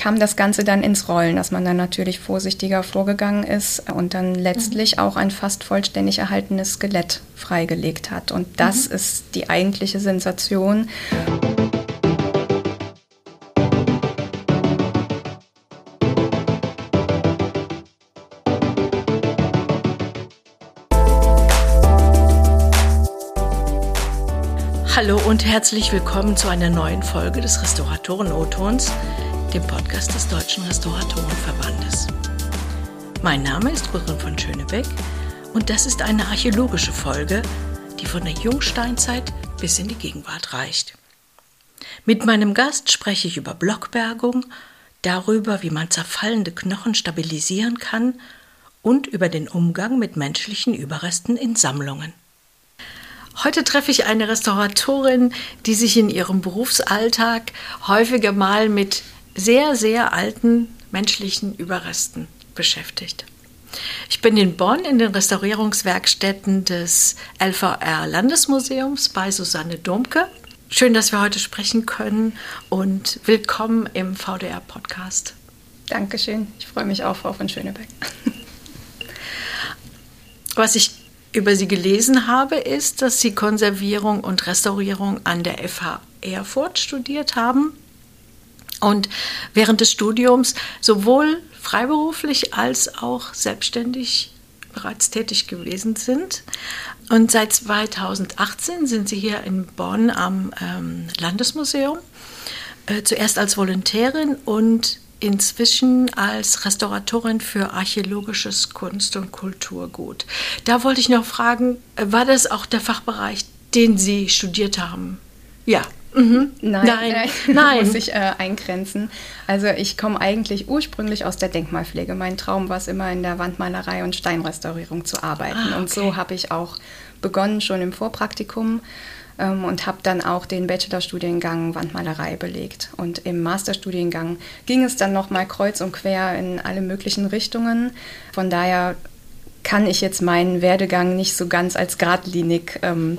kam das Ganze dann ins Rollen, dass man dann natürlich vorsichtiger vorgegangen ist und dann letztlich mhm. auch ein fast vollständig erhaltenes Skelett freigelegt hat. Und das mhm. ist die eigentliche Sensation. Hallo und herzlich willkommen zu einer neuen Folge des Restauratoren-O-Tons, dem Podcast des Deutschen Restauratorenverbandes. Mein Name ist Gudrun von Schönebeck und das ist eine archäologische Folge, die von der Jungsteinzeit bis in die Gegenwart reicht. Mit meinem Gast spreche ich über Blockbergung, darüber, wie man zerfallende Knochen stabilisieren kann und über den Umgang mit menschlichen Überresten in Sammlungen. Heute treffe ich eine Restauratorin, die sich in ihrem Berufsalltag häufiger mal mit sehr, sehr alten menschlichen Überresten beschäftigt. Ich bin in Bonn in den Restaurierungswerkstätten des LVR Landesmuseums bei Susanne Domke. Schön, dass wir heute sprechen können und willkommen im VDR-Podcast. Dankeschön. Ich freue mich auch, Frau von Schönebeck. Was ich über sie gelesen habe, ist, dass sie Konservierung und Restaurierung an der FH Erfurt studiert haben und während des Studiums sowohl freiberuflich als auch selbstständig bereits tätig gewesen sind. Und seit 2018 sind sie hier in Bonn am ähm, Landesmuseum, äh, zuerst als Volontärin und inzwischen als Restauratorin für archäologisches Kunst- und Kulturgut. Da wollte ich noch fragen, war das auch der Fachbereich, den Sie studiert haben? Ja. Mhm. Nein, nein, nein. muss ich äh, eingrenzen. Also ich komme eigentlich ursprünglich aus der Denkmalpflege. Mein Traum war es immer in der Wandmalerei und Steinrestaurierung zu arbeiten. Ah, okay. Und so habe ich auch begonnen schon im Vorpraktikum ähm, und habe dann auch den Bachelorstudiengang Wandmalerei belegt. Und im Masterstudiengang ging es dann nochmal kreuz und quer in alle möglichen Richtungen. Von daher kann ich jetzt meinen Werdegang nicht so ganz als geradlinig ähm,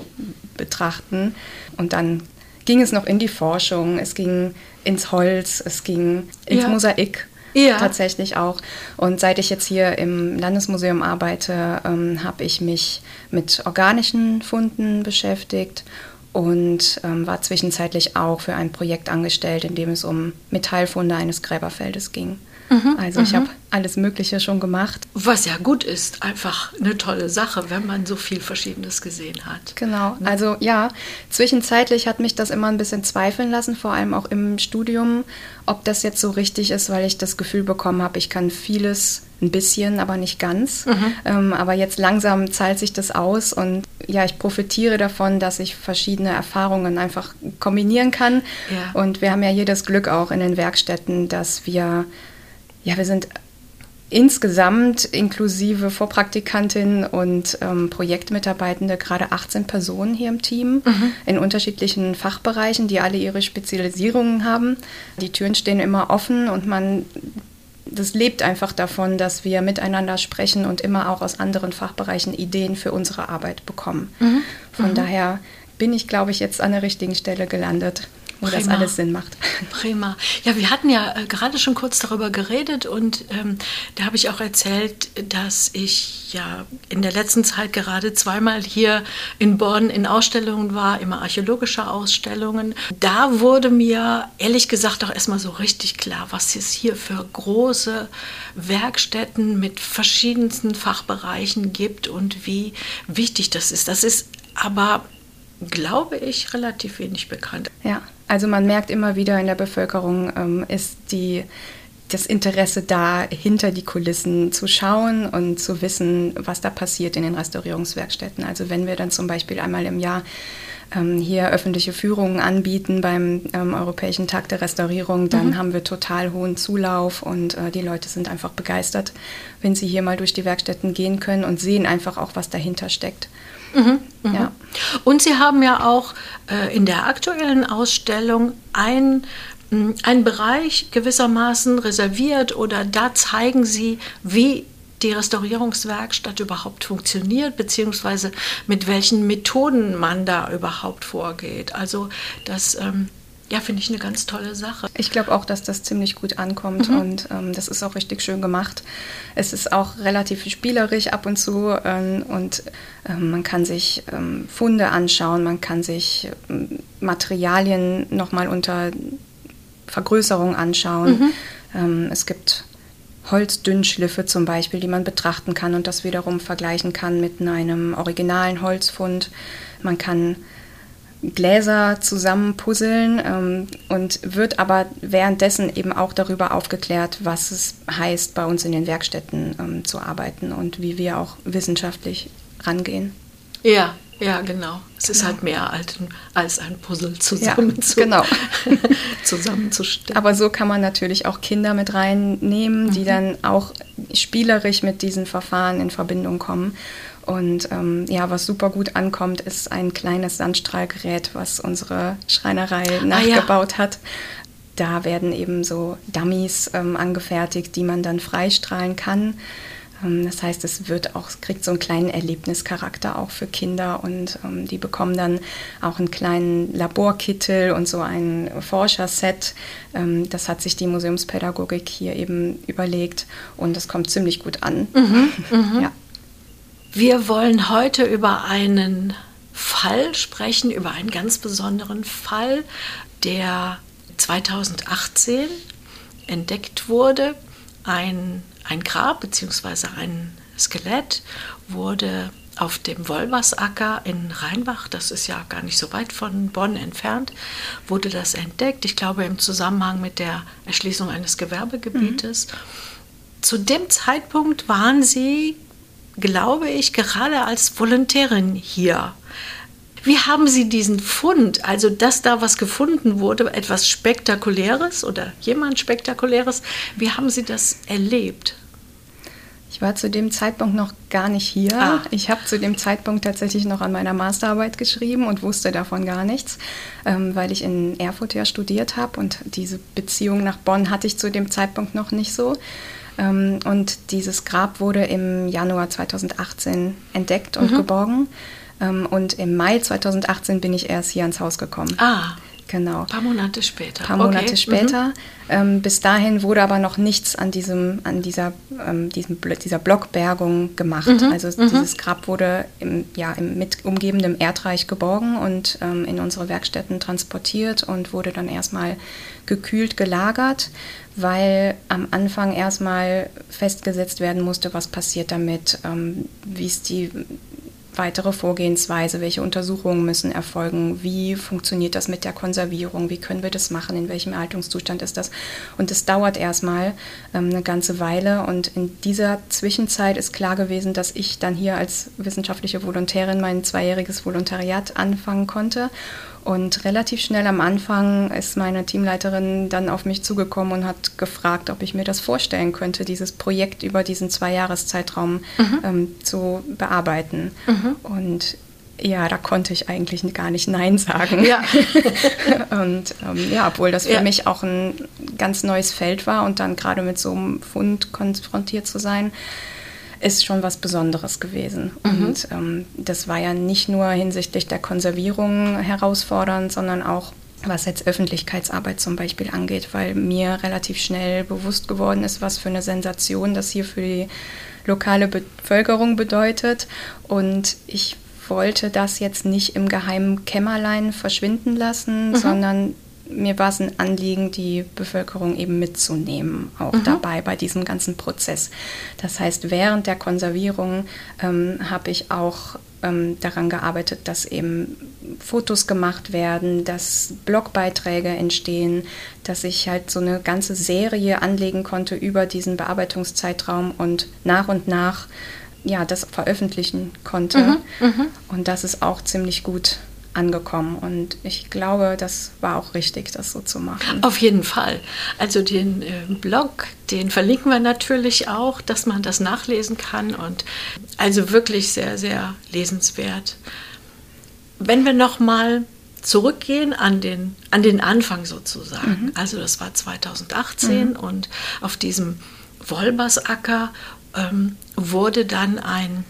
betrachten. Und dann ging es noch in die Forschung, es ging ins Holz, es ging ins ja. Mosaik. Ja. Tatsächlich auch. Und seit ich jetzt hier im Landesmuseum arbeite, ähm, habe ich mich mit organischen Funden beschäftigt und ähm, war zwischenzeitlich auch für ein Projekt angestellt, in dem es um Metallfunde eines Gräberfeldes ging. Mhm, also ich mhm. habe alles Mögliche schon gemacht. Was ja gut ist, einfach eine tolle Sache, wenn man so viel Verschiedenes gesehen hat. Genau, ne? also ja, zwischenzeitlich hat mich das immer ein bisschen zweifeln lassen, vor allem auch im Studium, ob das jetzt so richtig ist, weil ich das Gefühl bekommen habe, ich kann vieles ein bisschen, aber nicht ganz. Mhm. Ähm, aber jetzt langsam zahlt sich das aus und ja, ich profitiere davon, dass ich verschiedene Erfahrungen einfach kombinieren kann. Ja. Und wir haben ja hier das Glück auch in den Werkstätten, dass wir ja, wir sind insgesamt inklusive Vorpraktikantin und ähm, Projektmitarbeitende gerade 18 Personen hier im Team mhm. in unterschiedlichen Fachbereichen, die alle ihre Spezialisierungen haben. Die Türen stehen immer offen und man das lebt einfach davon, dass wir miteinander sprechen und immer auch aus anderen Fachbereichen Ideen für unsere Arbeit bekommen. Mhm. Von mhm. daher bin ich, glaube ich, jetzt an der richtigen Stelle gelandet wo Prima. das alles Sinn macht. Prima. Ja, wir hatten ja äh, gerade schon kurz darüber geredet und ähm, da habe ich auch erzählt, dass ich ja in der letzten Zeit gerade zweimal hier in Bonn in Ausstellungen war, immer archäologische Ausstellungen. Da wurde mir ehrlich gesagt auch erstmal so richtig klar, was es hier für große Werkstätten mit verschiedensten Fachbereichen gibt und wie wichtig das ist. Das ist aber glaube ich, relativ wenig bekannt. Ja, also man merkt immer wieder in der Bevölkerung ähm, ist die, das Interesse da, hinter die Kulissen zu schauen und zu wissen, was da passiert in den Restaurierungswerkstätten. Also wenn wir dann zum Beispiel einmal im Jahr ähm, hier öffentliche Führungen anbieten beim ähm, Europäischen Tag der Restaurierung, dann mhm. haben wir total hohen Zulauf und äh, die Leute sind einfach begeistert, wenn sie hier mal durch die Werkstätten gehen können und sehen einfach auch, was dahinter steckt. Mhm, mh. ja. Und Sie haben ja auch äh, in der aktuellen Ausstellung ein einen Bereich gewissermaßen reserviert oder da zeigen Sie, wie die Restaurierungswerkstatt überhaupt funktioniert, beziehungsweise mit welchen Methoden man da überhaupt vorgeht. Also das ähm, ja, finde ich eine ganz tolle Sache. Ich glaube auch, dass das ziemlich gut ankommt mhm. und ähm, das ist auch richtig schön gemacht. Es ist auch relativ spielerisch ab und zu ähm, und ähm, man kann sich ähm, Funde anschauen, man kann sich ähm, Materialien nochmal unter Vergrößerung anschauen. Mhm. Ähm, es gibt Holzdünnschliffe zum Beispiel, die man betrachten kann und das wiederum vergleichen kann mit einem originalen Holzfund. Man kann Gläser zusammenpuzzeln ähm, und wird aber währenddessen eben auch darüber aufgeklärt, was es heißt, bei uns in den Werkstätten ähm, zu arbeiten und wie wir auch wissenschaftlich rangehen. Ja, ja, genau. Es genau. ist halt mehr als, ein Puzzle zusammen ja, zu, genau. zusammenzustellen. Aber so kann man natürlich auch Kinder mit reinnehmen, die mhm. dann auch spielerisch mit diesen Verfahren in Verbindung kommen. Und ähm, ja, was super gut ankommt, ist ein kleines Sandstrahlgerät, was unsere Schreinerei ah, nachgebaut ja. hat. Da werden eben so Dummies ähm, angefertigt, die man dann freistrahlen kann. Ähm, das heißt, es wird auch, kriegt so einen kleinen Erlebnischarakter auch für Kinder und ähm, die bekommen dann auch einen kleinen Laborkittel und so ein Forscherset. Ähm, das hat sich die Museumspädagogik hier eben überlegt und das kommt ziemlich gut an. Mhm, mh. ja. Wir wollen heute über einen Fall sprechen, über einen ganz besonderen Fall, der 2018 entdeckt wurde. Ein, ein Grab bzw. ein Skelett wurde auf dem Wolversacker in Rheinbach, das ist ja gar nicht so weit von Bonn entfernt, wurde das entdeckt. Ich glaube im Zusammenhang mit der Erschließung eines Gewerbegebietes. Mhm. Zu dem Zeitpunkt waren Sie glaube ich, gerade als Volontärin hier. Wie haben Sie diesen Fund, also dass da was gefunden wurde, etwas Spektakuläres oder jemand Spektakuläres, wie haben Sie das erlebt? Ich war zu dem Zeitpunkt noch gar nicht hier. Ah. Ich habe zu dem Zeitpunkt tatsächlich noch an meiner Masterarbeit geschrieben und wusste davon gar nichts, ähm, weil ich in Erfurt ja studiert habe und diese Beziehung nach Bonn hatte ich zu dem Zeitpunkt noch nicht so. Ähm, und dieses Grab wurde im Januar 2018 entdeckt und mhm. geborgen. Ähm, und im Mai 2018 bin ich erst hier ans Haus gekommen. Ah. Genau. Ein paar Monate später. Ein paar Monate okay. später. Mhm. Ähm, bis dahin wurde aber noch nichts an, diesem, an dieser, ähm, diesem, dieser Blockbergung gemacht. Mhm. Also mhm. dieses Grab wurde im, ja, im mit umgebendem Erdreich geborgen und ähm, in unsere Werkstätten transportiert und wurde dann erstmal gekühlt gelagert, weil am Anfang erstmal festgesetzt werden musste, was passiert damit, ähm, wie ist die weitere Vorgehensweise, welche Untersuchungen müssen erfolgen, wie funktioniert das mit der Konservierung, wie können wir das machen, in welchem Erhaltungszustand ist das. Und es dauert erstmal ähm, eine ganze Weile und in dieser Zwischenzeit ist klar gewesen, dass ich dann hier als wissenschaftliche Volontärin mein zweijähriges Volontariat anfangen konnte und relativ schnell am Anfang ist meine Teamleiterin dann auf mich zugekommen und hat gefragt, ob ich mir das vorstellen könnte, dieses Projekt über diesen Zweijahreszeitraum mhm. ähm, zu bearbeiten. Mhm. Und ja, da konnte ich eigentlich gar nicht Nein sagen. Ja. und ähm, ja, obwohl das für ja. mich auch ein ganz neues Feld war und dann gerade mit so einem Fund konfrontiert zu sein, ist schon was Besonderes gewesen. Mhm. Und ähm, das war ja nicht nur hinsichtlich der Konservierung herausfordernd, sondern auch was jetzt Öffentlichkeitsarbeit zum Beispiel angeht, weil mir relativ schnell bewusst geworden ist, was für eine Sensation das hier für die lokale Bevölkerung bedeutet. Und ich wollte das jetzt nicht im geheimen Kämmerlein verschwinden lassen, mhm. sondern mir war es ein Anliegen, die Bevölkerung eben mitzunehmen, auch mhm. dabei bei diesem ganzen Prozess. Das heißt, während der Konservierung ähm, habe ich auch ähm, daran gearbeitet, dass eben Fotos gemacht werden, dass Blogbeiträge entstehen, dass ich halt so eine ganze Serie anlegen konnte über diesen Bearbeitungszeitraum und nach und nach ja, das veröffentlichen konnte. Mhm, mh. Und das ist auch ziemlich gut angekommen. Und ich glaube, das war auch richtig, das so zu machen. Auf jeden Fall. Also den äh, Blog, den verlinken wir natürlich auch, dass man das nachlesen kann. Und also wirklich sehr, sehr lesenswert. Wenn wir nochmal zurückgehen an den, an den Anfang sozusagen. Mhm. Also das war 2018 mhm. und auf diesem Wolbersacker ähm, wurde dann ein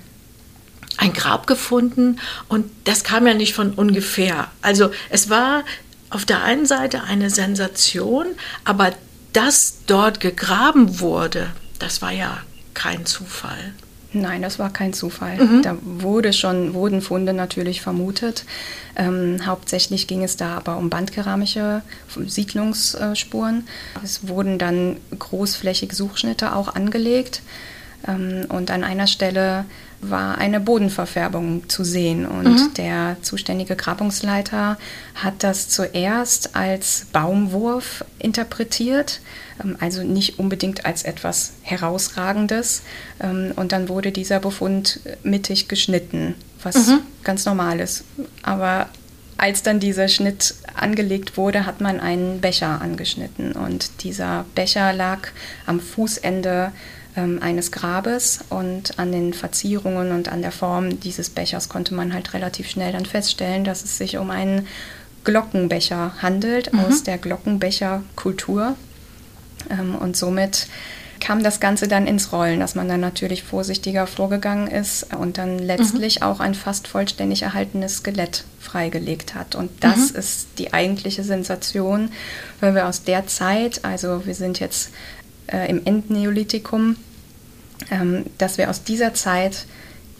ein Grab gefunden und das kam ja nicht von ungefähr. Also es war auf der einen Seite eine Sensation, aber dass dort gegraben wurde, das war ja kein Zufall. Nein, das war kein Zufall. Mhm. Da wurde schon, wurden Funde natürlich vermutet. Ähm, hauptsächlich ging es da aber um bandkeramische Siedlungsspuren. Es wurden dann großflächig Suchschnitte auch angelegt. Ähm, und an einer Stelle war eine Bodenverfärbung zu sehen. Und mhm. der zuständige Grabungsleiter hat das zuerst als Baumwurf interpretiert, ähm, also nicht unbedingt als etwas Herausragendes. Ähm, und dann wurde dieser Befund mittig geschnitten, was mhm. ganz normal ist. Aber als dann dieser Schnitt angelegt wurde, hat man einen Becher angeschnitten. Und dieser Becher lag am Fußende eines Grabes und an den Verzierungen und an der Form dieses Bechers konnte man halt relativ schnell dann feststellen, dass es sich um einen Glockenbecher handelt mhm. aus der Glockenbecherkultur. Ähm, und somit kam das Ganze dann ins Rollen, dass man dann natürlich vorsichtiger vorgegangen ist und dann letztlich mhm. auch ein fast vollständig erhaltenes Skelett freigelegt hat. Und das mhm. ist die eigentliche Sensation, weil wir aus der Zeit, also wir sind jetzt äh, im Endneolithikum, ähm, dass wir aus dieser Zeit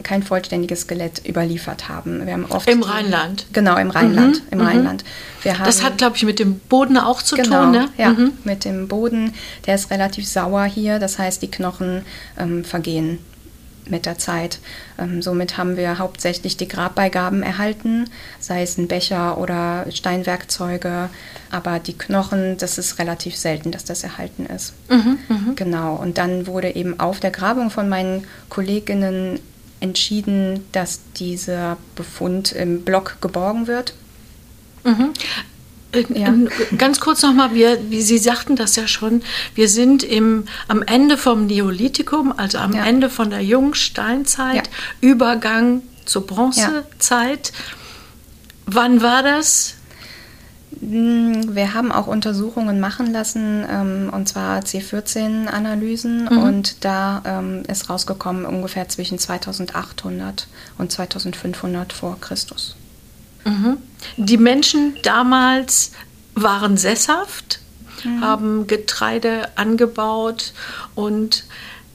kein vollständiges Skelett überliefert haben. Wir haben oft Im Rheinland. Genau, im Rheinland. Mhm. Im mhm. Rheinland. Wir haben, das hat, glaube ich, mit dem Boden auch zu genau, tun, ne? Ja, mhm. mit dem Boden. Der ist relativ sauer hier, das heißt, die Knochen ähm, vergehen mit der Zeit. Ähm, somit haben wir hauptsächlich die Grabbeigaben erhalten, sei es ein Becher oder Steinwerkzeuge, aber die Knochen, das ist relativ selten, dass das erhalten ist. Mhm, mh. Genau, und dann wurde eben auf der Grabung von meinen Kolleginnen entschieden, dass dieser Befund im Block geborgen wird. Mhm. Ja. Ganz kurz nochmal, wir, wie Sie sagten das ja schon, wir sind im, am Ende vom Neolithikum, also am ja. Ende von der Jungsteinzeit, ja. Übergang zur Bronzezeit. Wann war das? Hm, wir haben auch Untersuchungen machen lassen, ähm, und zwar C14-Analysen, mhm. und da ähm, ist rausgekommen ungefähr zwischen 2800 und 2500 vor Christus. Mhm. Die Menschen damals waren sesshaft, mhm. haben Getreide angebaut und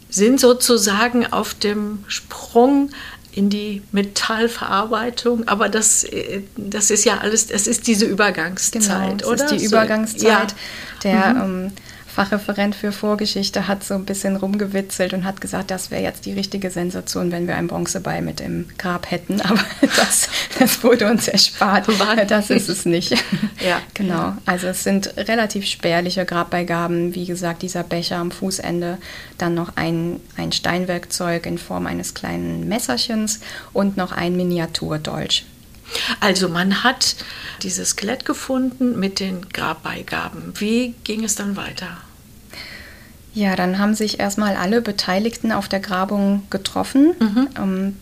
sind sozusagen auf dem Sprung in die Metallverarbeitung, aber das, äh, das ist ja alles, es ist diese Übergangszeit, genau, das oder? Das ist die Übergangszeit, ja. der mhm. ähm, Fachreferent für Vorgeschichte hat so ein bisschen rumgewitzelt und hat gesagt, das wäre jetzt die richtige Sensation, wenn wir ein Bronzebeil mit im Grab hätten. Aber das, das wurde uns erspart. Das ist es nicht. Ja. genau. Also es sind relativ spärliche Grabbeigaben. Wie gesagt, dieser Becher am Fußende, dann noch ein, ein Steinwerkzeug in Form eines kleinen Messerchens und noch ein Miniaturdolch. Also man hat dieses Skelett gefunden mit den Grabbeigaben. Wie ging es dann weiter? Ja, dann haben sich erstmal alle Beteiligten auf der Grabung getroffen. Mhm. Ähm,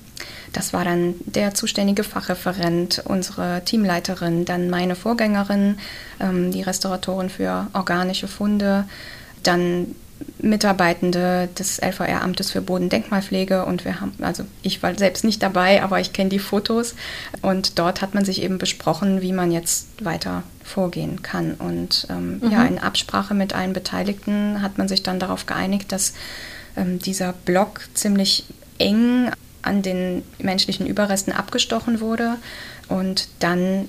das war dann der zuständige Fachreferent, unsere Teamleiterin, dann meine Vorgängerin, ähm, die Restauratorin für organische Funde, dann Mitarbeitende des LVR-Amtes für Bodendenkmalpflege und wir haben, also ich war selbst nicht dabei, aber ich kenne die Fotos und dort hat man sich eben besprochen, wie man jetzt weiter vorgehen kann. Und ähm, mhm. ja, in Absprache mit allen Beteiligten hat man sich dann darauf geeinigt, dass ähm, dieser Block ziemlich eng an den menschlichen Überresten abgestochen wurde und dann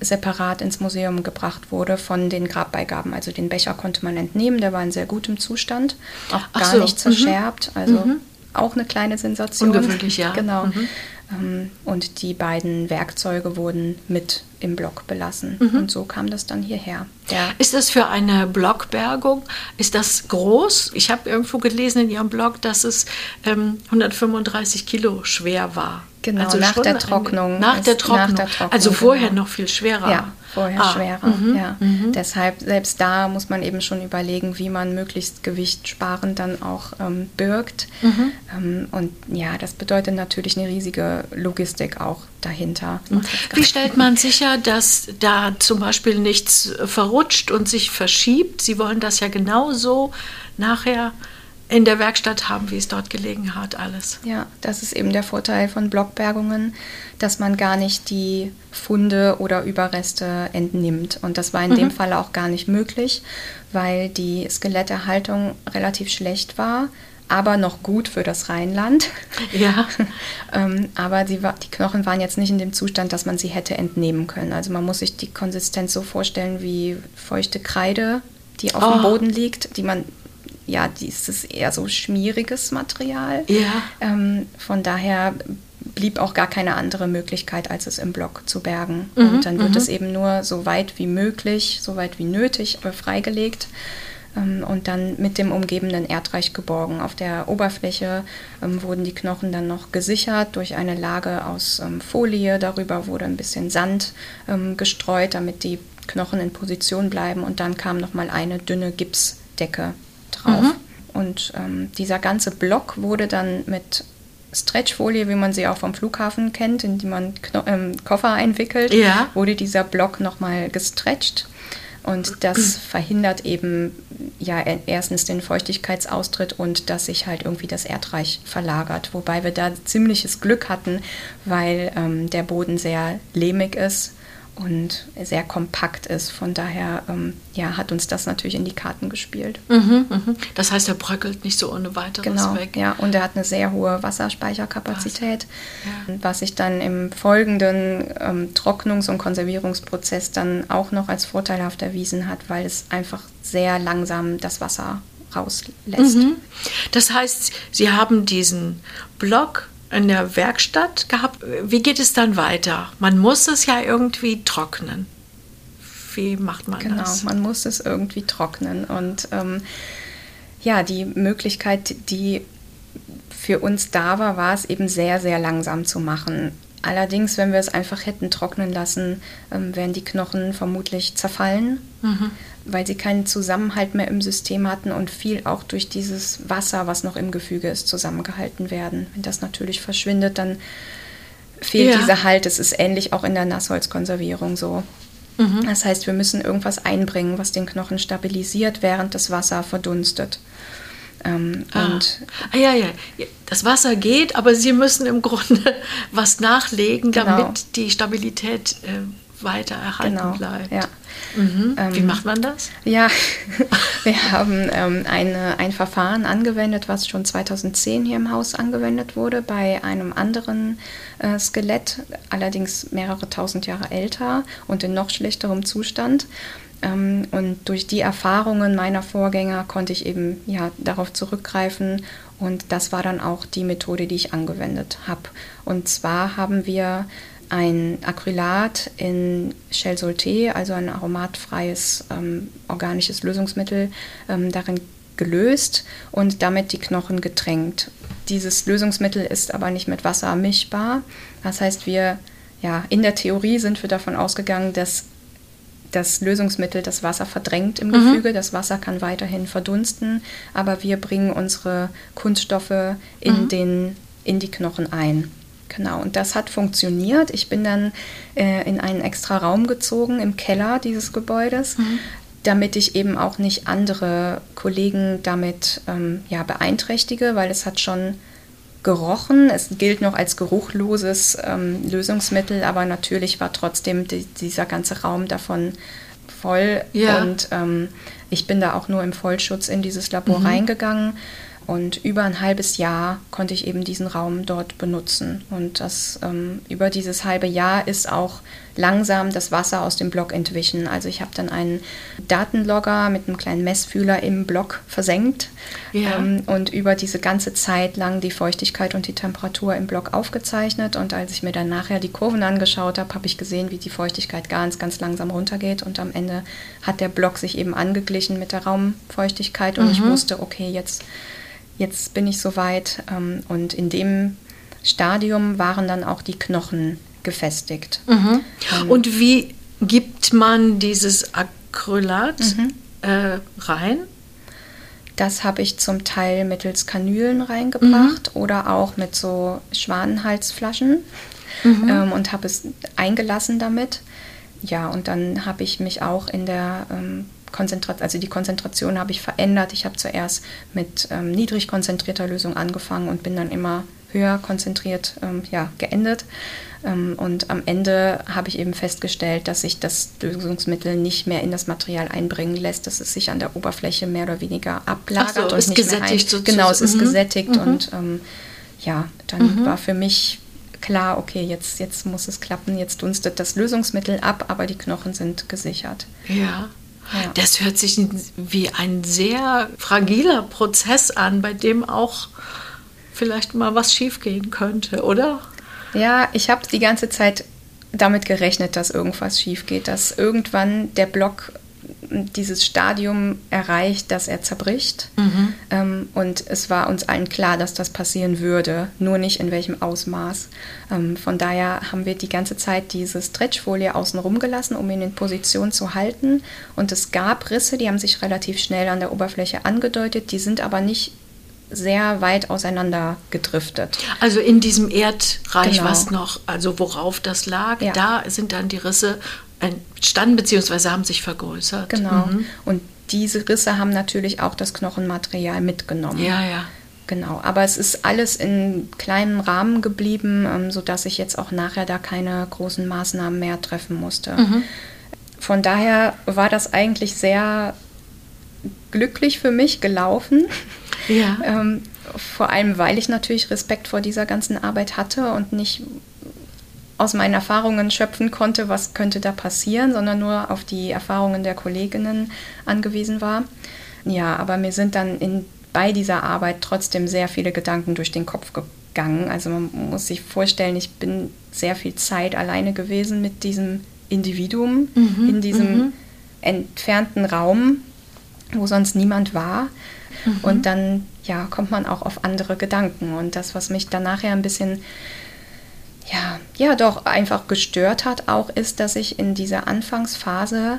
separat ins Museum gebracht wurde von den Grabbeigaben. Also den Becher konnte man entnehmen, der war in sehr gutem Zustand, auch gar so. nicht zerschärbt. Mhm. Also mhm. auch eine kleine Sensation. Ungewöhnlich, ja. Genau. Mhm. Ähm, und die beiden Werkzeuge wurden mit im Block belassen. Mhm. Und so kam das dann hierher. Ja. Ist das für eine Blockbergung, ist das groß? Ich habe irgendwo gelesen in Ihrem Blog, dass es ähm, 135 Kilo schwer war. Genau, also nach, der Trocknung, nach, der Trocknung. nach der Trocknung. Also vorher genau. noch viel schwerer. Ja, vorher ah. schwerer. Mhm. Ja. Mhm. Deshalb, selbst da muss man eben schon überlegen, wie man möglichst gewichtsparend dann auch ähm, birgt. Mhm. Ähm, und ja, das bedeutet natürlich eine riesige Logistik auch dahinter. Mhm. Wie stellt man sicher, dass da zum Beispiel nichts verrutscht und sich verschiebt? Sie wollen das ja genauso nachher in der Werkstatt haben, wie es dort gelegen hat, alles. Ja, das ist eben der Vorteil von Blockbergungen, dass man gar nicht die Funde oder Überreste entnimmt. Und das war in mhm. dem Fall auch gar nicht möglich, weil die Skeletterhaltung relativ schlecht war aber noch gut für das Rheinland. Ja. ähm, aber die, die, Knochen waren jetzt nicht in dem Zustand, dass man sie hätte entnehmen können. Also man muss sich die Konsistenz so vorstellen wie feuchte Kreide, die auf oh. dem Boden liegt, die man ja, dieses eher so schmieriges Material. Ja. Ähm, von daher blieb auch gar keine andere Möglichkeit, als es im Block zu bergen. Mhm, und dann wird mhm. es eben nur so weit wie möglich, so weit wie nötig freigelegt ähm, und dann mit dem umgebenden Erdreich geborgen. Auf der Oberfläche ähm, wurden die Knochen dann noch gesichert durch eine Lage aus ähm, Folie. Darüber wurde ein bisschen Sand ähm, gestreut, damit die Knochen in Position bleiben. Und dann kam noch mal eine dünne Gipsdecke drauf. Mhm. Und ähm, dieser ganze Block wurde dann mit Stretchfolie, wie man sie auch vom Flughafen kennt, in die man Kno ähm, Koffer einwickelt, ja. wurde dieser Block nochmal gestretcht. Und das verhindert eben ja erstens den Feuchtigkeitsaustritt und dass sich halt irgendwie das Erdreich verlagert. Wobei wir da ziemliches Glück hatten, weil ähm, der Boden sehr lehmig ist und sehr kompakt ist. Von daher ähm, ja, hat uns das natürlich in die Karten gespielt. Mhm, mh. Das heißt, er bröckelt nicht so ohne weiteres genau, weg. Ja, und er hat eine sehr hohe Wasserspeicherkapazität, was, ja. was sich dann im folgenden ähm, Trocknungs- und Konservierungsprozess dann auch noch als vorteilhaft erwiesen hat, weil es einfach sehr langsam das Wasser rauslässt. Mhm. Das heißt, Sie haben diesen Block in der Werkstatt gehabt. Wie geht es dann weiter? Man muss es ja irgendwie trocknen. Wie macht man genau, das? Genau, man muss es irgendwie trocknen. Und ähm, ja, die Möglichkeit, die für uns da war, war es eben sehr, sehr langsam zu machen. Allerdings, wenn wir es einfach hätten trocknen lassen, ähm, wären die Knochen vermutlich zerfallen. Mhm weil sie keinen Zusammenhalt mehr im System hatten und viel auch durch dieses Wasser, was noch im Gefüge ist, zusammengehalten werden. Wenn das natürlich verschwindet, dann fehlt ja. dieser Halt. Es ist ähnlich auch in der Nassholzkonservierung so. Mhm. Das heißt, wir müssen irgendwas einbringen, was den Knochen stabilisiert, während das Wasser verdunstet. Ähm, ah. Und ah, ja, ja. Das Wasser geht, aber Sie müssen im Grunde was nachlegen, genau. damit die Stabilität äh, weiter erhalten genau, bleibt. Ja. Mhm. Ähm, Wie macht man das? Ja, wir haben ähm, eine, ein Verfahren angewendet, was schon 2010 hier im Haus angewendet wurde, bei einem anderen äh, Skelett, allerdings mehrere tausend Jahre älter und in noch schlechterem Zustand. Ähm, und durch die Erfahrungen meiner Vorgänger konnte ich eben ja, darauf zurückgreifen und das war dann auch die Methode, die ich angewendet habe. Und zwar haben wir ein Acrylat in Shell Solté, also ein aromatfreies ähm, organisches Lösungsmittel, ähm, darin gelöst und damit die Knochen getränkt. Dieses Lösungsmittel ist aber nicht mit Wasser mischbar. Das heißt, wir, ja, in der Theorie sind wir davon ausgegangen, dass das Lösungsmittel das Wasser verdrängt im mhm. Gefüge. Das Wasser kann weiterhin verdunsten, aber wir bringen unsere Kunststoffe in, mhm. den, in die Knochen ein. Genau, und das hat funktioniert. Ich bin dann äh, in einen extra Raum gezogen im Keller dieses Gebäudes, mhm. damit ich eben auch nicht andere Kollegen damit ähm, ja, beeinträchtige, weil es hat schon gerochen. Es gilt noch als geruchloses ähm, Lösungsmittel, aber natürlich war trotzdem die, dieser ganze Raum davon voll. Ja. Und ähm, ich bin da auch nur im Vollschutz in dieses Labor mhm. reingegangen und über ein halbes Jahr konnte ich eben diesen Raum dort benutzen. Und das ähm, über dieses halbe Jahr ist auch langsam das Wasser aus dem Block entwichen. Also ich habe dann einen Datenlogger mit einem kleinen Messfühler im Block versenkt ja. ähm, und über diese ganze Zeit lang die Feuchtigkeit und die Temperatur im Block aufgezeichnet. Und als ich mir dann nachher die Kurven angeschaut habe, habe ich gesehen, wie die Feuchtigkeit ganz, ganz langsam runtergeht. Und am Ende hat der Block sich eben angeglichen mit der Raumfeuchtigkeit. Und mhm. ich wusste, okay, jetzt jetzt bin ich soweit. Ähm, und in dem Stadium waren dann auch die Knochen gefestigt. Mhm. Ähm, und wie gibt man dieses Acrylat mhm. äh, rein? Das habe ich zum Teil mittels Kanülen reingebracht mhm. oder auch mit so Schwanenhalsflaschen mhm. ähm, und habe es eingelassen damit. Ja, und dann habe ich mich auch in der ähm, Konzentrat also die Konzentration habe ich verändert. Ich habe zuerst mit ähm, niedrig konzentrierter Lösung angefangen und bin dann immer höher konzentriert ähm, ja, geendet. Ähm, und am Ende habe ich eben festgestellt, dass sich das Lösungsmittel nicht mehr in das Material einbringen lässt, dass es sich an der Oberfläche mehr oder weniger ablagert so, und ist nicht gesättigt mehr ein, Genau, es ist mhm. gesättigt mhm. und ähm, ja, dann mhm. war für mich klar, okay, jetzt, jetzt muss es klappen, jetzt dunstet das Lösungsmittel ab, aber die Knochen sind gesichert. Ja. Ja. Das hört sich wie ein sehr fragiler Prozess an, bei dem auch vielleicht mal was schiefgehen könnte, oder? Ja, ich habe die ganze Zeit damit gerechnet, dass irgendwas schief geht, dass irgendwann der Block dieses Stadium erreicht, dass er zerbricht. Mhm. Ähm, und es war uns allen klar, dass das passieren würde, nur nicht in welchem Ausmaß. Ähm, von daher haben wir die ganze Zeit diese Stretchfolie außenrum gelassen, um ihn in Position zu halten. Und es gab Risse, die haben sich relativ schnell an der Oberfläche angedeutet, die sind aber nicht sehr weit auseinander gedriftet. Also in diesem Erdreich, genau. was noch, also worauf das lag, ja. da sind dann die Risse entstanden bzw. haben sich vergrößert. Genau. Mhm. Und diese Risse haben natürlich auch das Knochenmaterial mitgenommen. Ja, ja. Genau, aber es ist alles in kleinem Rahmen geblieben, ähm, sodass ich jetzt auch nachher da keine großen Maßnahmen mehr treffen musste. Mhm. Von daher war das eigentlich sehr glücklich für mich gelaufen. Ja. ähm, vor allem, weil ich natürlich Respekt vor dieser ganzen Arbeit hatte und nicht aus meinen Erfahrungen schöpfen konnte, was könnte da passieren, sondern nur auf die Erfahrungen der Kolleginnen angewiesen war. Ja, aber mir sind dann in, bei dieser Arbeit trotzdem sehr viele Gedanken durch den Kopf gegangen. Also man muss sich vorstellen, ich bin sehr viel Zeit alleine gewesen mit diesem Individuum mhm, in diesem mhm. entfernten Raum, wo sonst niemand war. Mhm. Und dann ja, kommt man auch auf andere Gedanken. Und das, was mich dann nachher ein bisschen ja, ja, doch einfach gestört hat, auch ist, dass ich in dieser Anfangsphase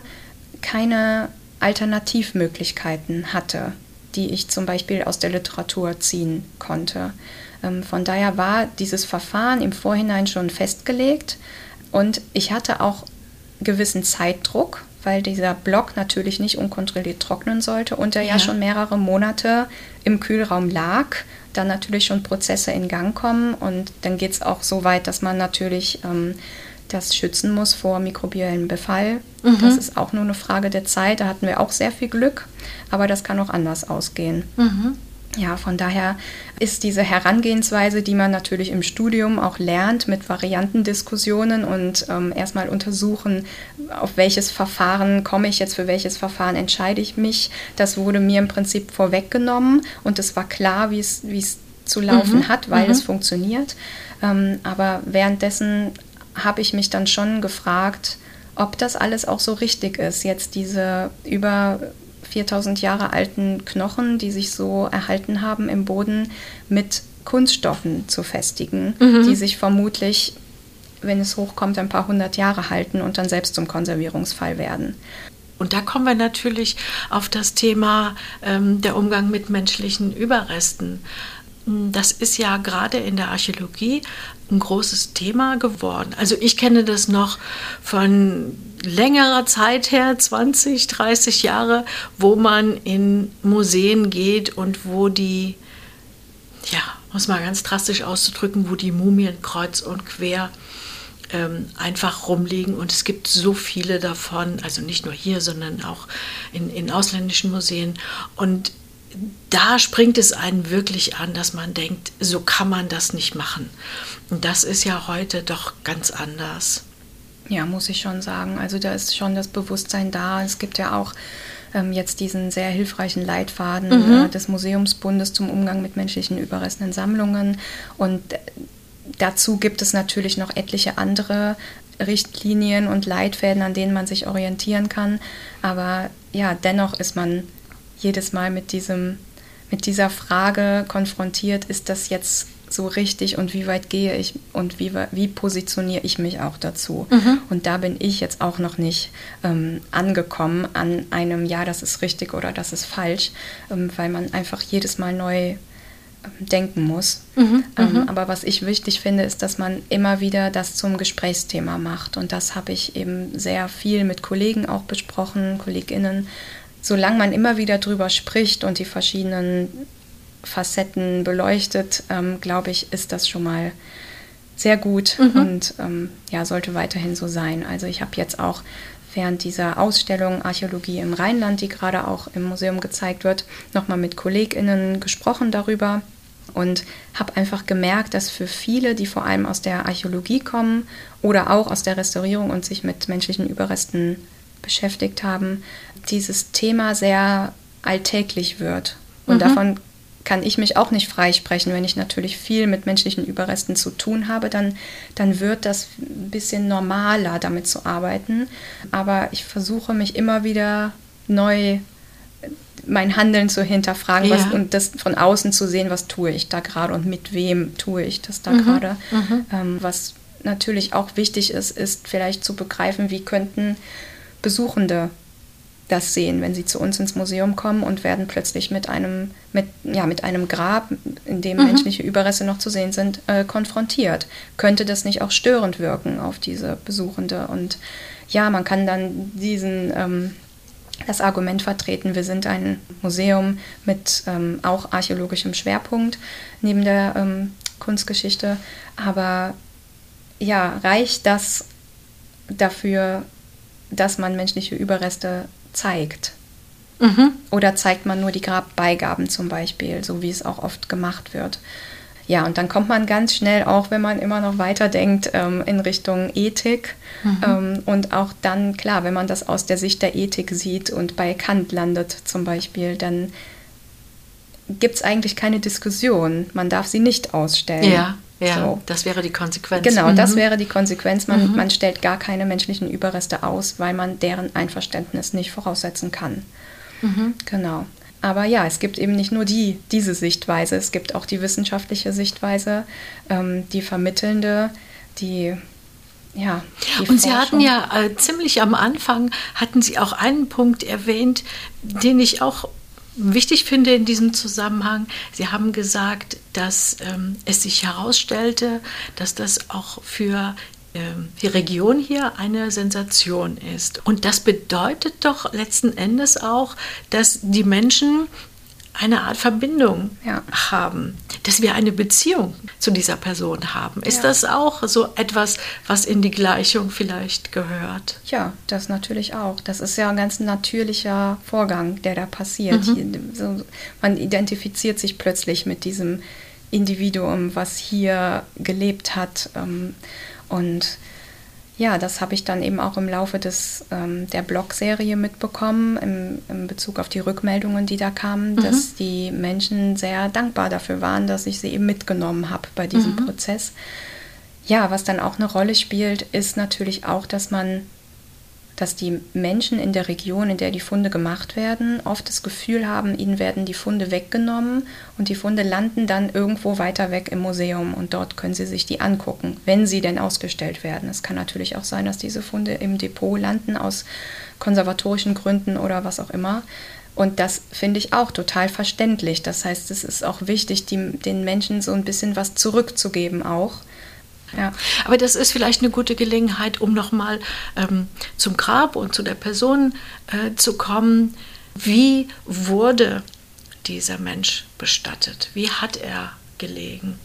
keine Alternativmöglichkeiten hatte, die ich zum Beispiel aus der Literatur ziehen konnte. Ähm, von daher war dieses Verfahren im Vorhinein schon festgelegt und ich hatte auch gewissen Zeitdruck, weil dieser Block natürlich nicht unkontrolliert trocknen sollte und er ja, ja schon mehrere Monate im Kühlraum lag dann natürlich schon Prozesse in Gang kommen und dann geht es auch so weit, dass man natürlich ähm, das schützen muss vor mikrobiellem Befall. Mhm. Das ist auch nur eine Frage der Zeit. Da hatten wir auch sehr viel Glück, aber das kann auch anders ausgehen. Mhm. Ja, von daher ist diese Herangehensweise, die man natürlich im Studium auch lernt, mit Variantendiskussionen und ähm, erstmal untersuchen, auf welches Verfahren komme ich jetzt, für welches Verfahren entscheide ich mich. Das wurde mir im Prinzip vorweggenommen und es war klar, wie es, zu laufen mhm. hat, weil mhm. es funktioniert. Ähm, aber währenddessen habe ich mich dann schon gefragt, ob das alles auch so richtig ist, jetzt diese über 4000 Jahre alten Knochen, die sich so erhalten haben im Boden, mit Kunststoffen zu festigen, mhm. die sich vermutlich, wenn es hochkommt, ein paar hundert Jahre halten und dann selbst zum Konservierungsfall werden. Und da kommen wir natürlich auf das Thema ähm, der Umgang mit menschlichen Überresten. Das ist ja gerade in der Archäologie ein großes Thema geworden. Also ich kenne das noch von längerer Zeit her, 20, 30 Jahre, wo man in Museen geht und wo die, ja, muss mal ganz drastisch auszudrücken, wo die Mumien kreuz und quer ähm, einfach rumliegen. Und es gibt so viele davon, also nicht nur hier, sondern auch in, in ausländischen Museen. Und da springt es einen wirklich an, dass man denkt, so kann man das nicht machen. Und das ist ja heute doch ganz anders. Ja, muss ich schon sagen. Also da ist schon das Bewusstsein da. Es gibt ja auch ähm, jetzt diesen sehr hilfreichen Leitfaden mhm. äh, des Museumsbundes zum Umgang mit menschlichen Überresten in Sammlungen. Und äh, dazu gibt es natürlich noch etliche andere Richtlinien und Leitfäden, an denen man sich orientieren kann. Aber ja, dennoch ist man jedes Mal mit diesem, mit dieser Frage konfrontiert, ist das jetzt so richtig und wie weit gehe ich und wie, wie positioniere ich mich auch dazu. Mhm. Und da bin ich jetzt auch noch nicht ähm, angekommen an einem, ja, das ist richtig oder das ist falsch, ähm, weil man einfach jedes Mal neu ähm, denken muss. Mhm, ähm, mhm. aber was ich wichtig finde, ist, dass man immer wieder das zum Gesprächsthema macht. Und das habe ich eben sehr viel mit Kollegen auch besprochen, Kolleginnen, solange man immer wieder drüber spricht und die verschiedenen Facetten beleuchtet, ähm, glaube ich, ist das schon mal sehr gut mhm. und ähm, ja, sollte weiterhin so sein. Also ich habe jetzt auch während dieser Ausstellung Archäologie im Rheinland, die gerade auch im Museum gezeigt wird, nochmal mit KollegInnen gesprochen darüber und habe einfach gemerkt, dass für viele, die vor allem aus der Archäologie kommen oder auch aus der Restaurierung und sich mit menschlichen Überresten beschäftigt haben, dieses Thema sehr alltäglich wird. Und mhm. davon kann ich mich auch nicht freisprechen. Wenn ich natürlich viel mit menschlichen Überresten zu tun habe, dann, dann wird das ein bisschen normaler, damit zu arbeiten. Aber ich versuche mich immer wieder neu mein Handeln zu hinterfragen ja. was, und das von außen zu sehen, was tue ich da gerade und mit wem tue ich das da mhm. gerade. Mhm. Ähm, was natürlich auch wichtig ist, ist vielleicht zu begreifen, wie könnten Besuchende das sehen, wenn sie zu uns ins Museum kommen und werden plötzlich mit einem, mit, ja, mit einem Grab, in dem mhm. menschliche Überreste noch zu sehen sind, äh, konfrontiert. Könnte das nicht auch störend wirken auf diese Besuchende? Und ja, man kann dann diesen ähm, das Argument vertreten, wir sind ein Museum mit ähm, auch archäologischem Schwerpunkt neben der ähm, Kunstgeschichte. Aber ja, reicht das dafür, dass man menschliche Überreste zeigt? Mhm. Oder zeigt man nur die Grabbeigaben zum Beispiel, so wie es auch oft gemacht wird? Ja, und dann kommt man ganz schnell auch, wenn man immer noch weiter denkt, ähm, in Richtung Ethik. Mhm. Ähm, und auch dann, klar, wenn man das aus der Sicht der Ethik sieht und bei Kant landet zum Beispiel, dann gibt es eigentlich keine Diskussion. Man darf sie nicht ausstellen. Ja. Ja, so. das wäre die Konsequenz. Genau, mhm. das wäre die Konsequenz. Man, mhm. man stellt gar keine menschlichen Überreste aus, weil man deren Einverständnis nicht voraussetzen kann. Mhm. Genau. Aber ja, es gibt eben nicht nur die, diese Sichtweise, es gibt auch die wissenschaftliche Sichtweise, ähm, die vermittelnde, die ja. Und Sie hatten ja äh, ziemlich am Anfang, hatten Sie auch einen Punkt erwähnt, den ich auch wichtig finde in diesem Zusammenhang. Sie haben gesagt, dass ähm, es sich herausstellte, dass das auch für ähm, die Region hier eine Sensation ist. Und das bedeutet doch letzten Endes auch, dass die Menschen eine Art Verbindung ja. haben, dass wir eine Beziehung zu dieser Person haben. Ist ja. das auch so etwas, was in die Gleichung vielleicht gehört? Ja, das natürlich auch. Das ist ja ein ganz natürlicher Vorgang, der da passiert. Mhm. Man identifiziert sich plötzlich mit diesem Individuum, was hier gelebt hat. Ähm, und ja, das habe ich dann eben auch im Laufe des, ähm, der Blog-Serie mitbekommen, im, im, Bezug auf die Rückmeldungen, die da kamen, mhm. dass die Menschen sehr dankbar dafür waren, dass ich sie eben mitgenommen habe bei diesem mhm. Prozess. Ja, was dann auch eine Rolle spielt, ist natürlich auch, dass man dass die Menschen in der Region, in der die Funde gemacht werden, oft das Gefühl haben, ihnen werden die Funde weggenommen und die Funde landen dann irgendwo weiter weg im Museum und dort können sie sich die angucken, wenn sie denn ausgestellt werden. Es kann natürlich auch sein, dass diese Funde im Depot landen aus konservatorischen Gründen oder was auch immer. Und das finde ich auch total verständlich. Das heißt, es ist auch wichtig, die, den Menschen so ein bisschen was zurückzugeben auch ja. Aber das ist vielleicht eine gute Gelegenheit, um nochmal ähm, zum Grab und zu der Person äh, zu kommen. Wie wurde dieser Mensch bestattet? Wie hat er gelegen?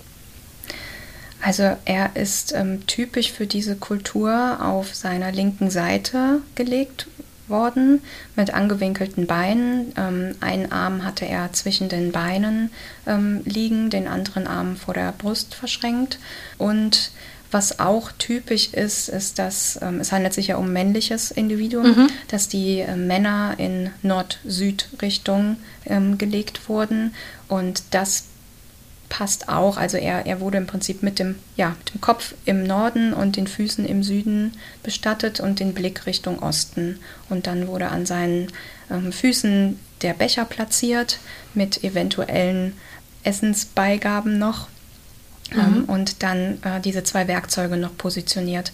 Also er ist ähm, typisch für diese Kultur auf seiner linken Seite gelegt worden mit angewinkelten Beinen. Ähm, einen Arm hatte er zwischen den Beinen ähm, liegen, den anderen Arm vor der Brust verschränkt. Und was auch typisch ist, ist, dass ähm, es handelt sich ja um männliches Individuum, mhm. dass die äh, Männer in Nord-Süd-Richtung ähm, gelegt wurden. Und das passt auch. Also er, er wurde im Prinzip mit dem, ja, mit dem Kopf im Norden und den Füßen im Süden bestattet und den Blick Richtung Osten. Und dann wurde an seinen ähm, Füßen der Becher platziert mit eventuellen Essensbeigaben noch. Ähm, mhm. und dann äh, diese zwei Werkzeuge noch positioniert.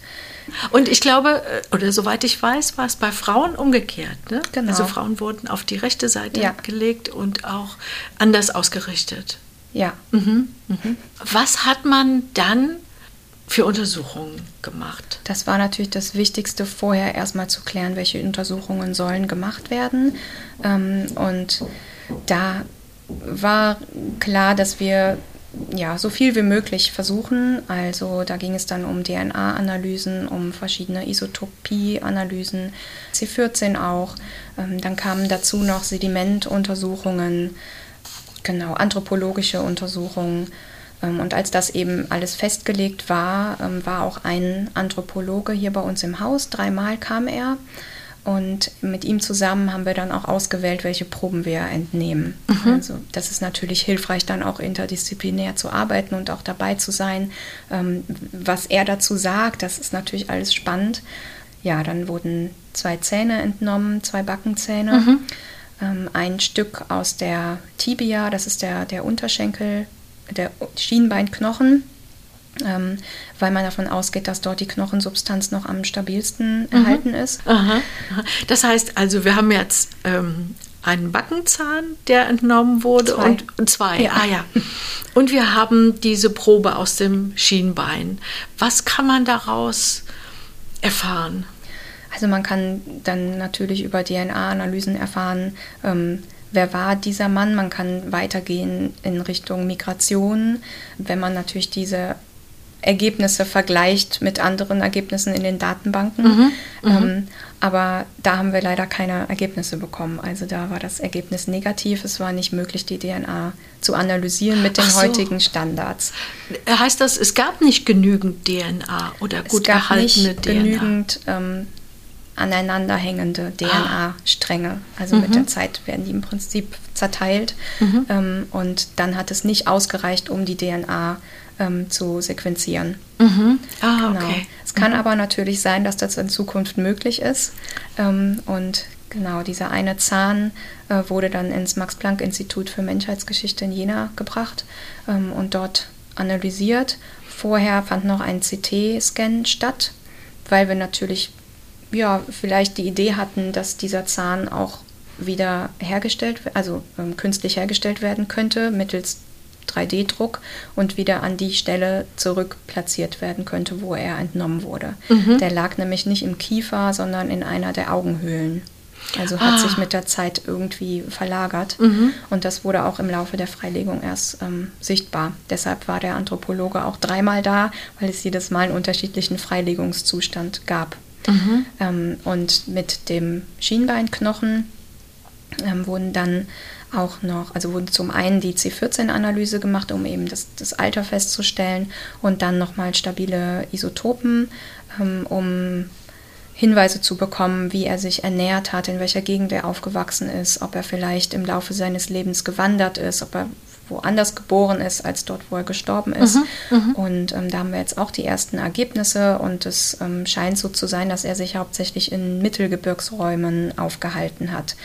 Und ich glaube, äh, oder soweit ich weiß, war es bei Frauen umgekehrt. Ne? Genau. Also Frauen wurden auf die rechte Seite ja. gelegt und auch anders ausgerichtet. Ja. Mhm. Mhm. Was hat man dann für Untersuchungen gemacht? Das war natürlich das Wichtigste, vorher erstmal zu klären, welche Untersuchungen sollen gemacht werden. Ähm, und da war klar, dass wir ja, so viel wie möglich versuchen. Also da ging es dann um DNA-Analysen, um verschiedene Isotopie-Analysen, C14 auch. Ähm, dann kamen dazu noch Sedimentuntersuchungen, genau, anthropologische Untersuchungen. Ähm, und als das eben alles festgelegt war, ähm, war auch ein Anthropologe hier bei uns im Haus. Dreimal kam er. Und mit ihm zusammen haben wir dann auch ausgewählt, welche Proben wir entnehmen. Mhm. Also das ist natürlich hilfreich, dann auch interdisziplinär zu arbeiten und auch dabei zu sein. Ähm, was er dazu sagt, das ist natürlich alles spannend. Ja, dann wurden zwei Zähne entnommen, zwei Backenzähne, mhm. Ähm, ein Stück aus der Tibia, das ist der, der Unterschenkel, der Schienbeinknochen ähm, weil man davon ausgeht, dass dort die Knochensubstanz noch am stabilsten mhm. erhalten ist. Aha, aha. Das heißt also, wir haben jetzt ähm, einen Backenzahn, der entnommen wurde zwei. Und, und, zwei. Ja. Ah ja. Und wir haben diese Probe aus dem Schienbein. Was kann man daraus erfahren? Also man kann dann natürlich über DNA-Analysen erfahren, ähm, wer war dieser Mann. Man kann weitergehen in Richtung Migration, wenn man natürlich diese Ergebnisse vergleicht mit anderen Ergebnissen in den Datenbanken. Mhm, mhm, ähm, aber da haben wir leider keine Ergebnisse bekommen. Also da war das Ergebnis negativ. Es war nicht möglich, die DNA zu analysieren mit den so. heutigen Standards. Heißt das, es gab nicht genügend DNA oder gut es gab erhaltene nicht DNA? genügend ähm, aneinanderhängende DNA-Stränge. Also mhm. mit der Zeit werden die im Prinzip zerteilt. Mhm. Ähm, und dann hat es nicht ausgereicht, um die DNA zu ähm, zu sequenzieren. Mhm. Ah, genau. okay. Es kann mhm. aber natürlich sein, dass das in Zukunft möglich ist. Ähm, und genau, dieser eine Zahn äh, wurde dann ins Max-Planck-Institut für Menschheitsgeschichte in Jena gebracht ähm, und dort analysiert. Vorher fand noch ein CT-Scan statt, weil wir natürlich ja, vielleicht die Idee hatten, dass dieser Zahn auch wieder hergestellt, also ähm, künstlich hergestellt werden könnte mittels 3D-Druck und wieder an die Stelle zurück platziert werden könnte, wo er entnommen wurde. Mhm. Der lag nämlich nicht im Kiefer, sondern in einer der Augenhöhlen. Also hat ah. sich mit der Zeit irgendwie verlagert. Mhm. Und das wurde auch im Laufe der Freilegung erst ähm, sichtbar. Deshalb war der Anthropologe auch dreimal da, weil es jedes Mal einen unterschiedlichen Freilegungszustand gab. Mhm. Ähm, und mit dem Schienbeinknochen ähm, wurden dann auch noch, also wurde zum einen die C14-Analyse gemacht, um eben das, das, Alter festzustellen und dann nochmal stabile Isotopen, ähm, um Hinweise zu bekommen, wie er sich ernährt hat, in welcher Gegend er aufgewachsen ist, ob er vielleicht im Laufe seines Lebens gewandert ist, ob er woanders geboren ist als dort, wo er gestorben ist. Mhm, mhm. und ähm, da haben wir jetzt auch die ersten Ergebnisse und es ähm, scheint so zu sein, dass er sich hauptsächlich in Mittelgebirgsräumen aufgehalten hat.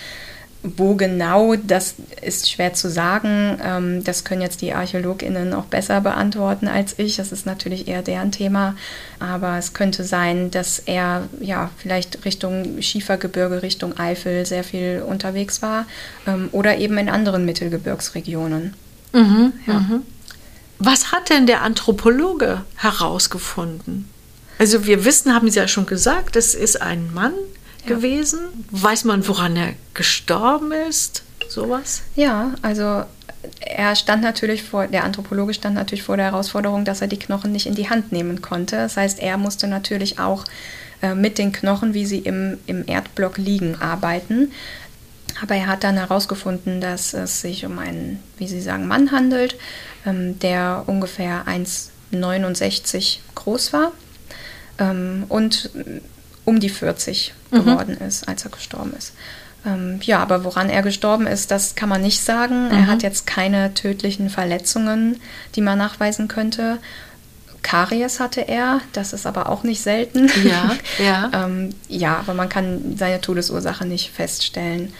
Wo genau, das ist schwer zu sagen. Ähm, das können jetzt die ArchäologInnen auch besser beantworten als ich. Das ist natürlich eher deren Thema. Aber es könnte sein, dass er ja vielleicht Richtung Schiefergebirge, Richtung Eifel sehr viel unterwegs war ähm, oder eben in anderen Mittelgebirgsregionen. Mhm, ja. mhm. Was hat denn der Anthropologe herausgefunden? Also wir wissen, haben Sie ja schon gesagt, es ist ein Mann, gewesen? Weiß man, woran er gestorben ist? Sowas? Ja, also er stand natürlich vor, der Anthropologe stand natürlich vor der Herausforderung, dass er die Knochen nicht in die Hand nehmen konnte. Das heißt, er musste natürlich auch äh, mit den Knochen, wie sie im, im Erdblock liegen, arbeiten. Aber er hat dann herausgefunden, dass es sich um einen, wie Sie sagen, Mann handelt, ähm, der ungefähr 1,69 groß war ähm, und um die 40 mhm. geworden ist, als er gestorben ist. Ähm, ja, aber woran er gestorben ist, das kann man nicht sagen. Mhm. Er hat jetzt keine tödlichen Verletzungen, die man nachweisen könnte. Karies hatte er, das ist aber auch nicht selten. Ja, ja. ähm, ja, aber man kann seine Todesursache nicht feststellen.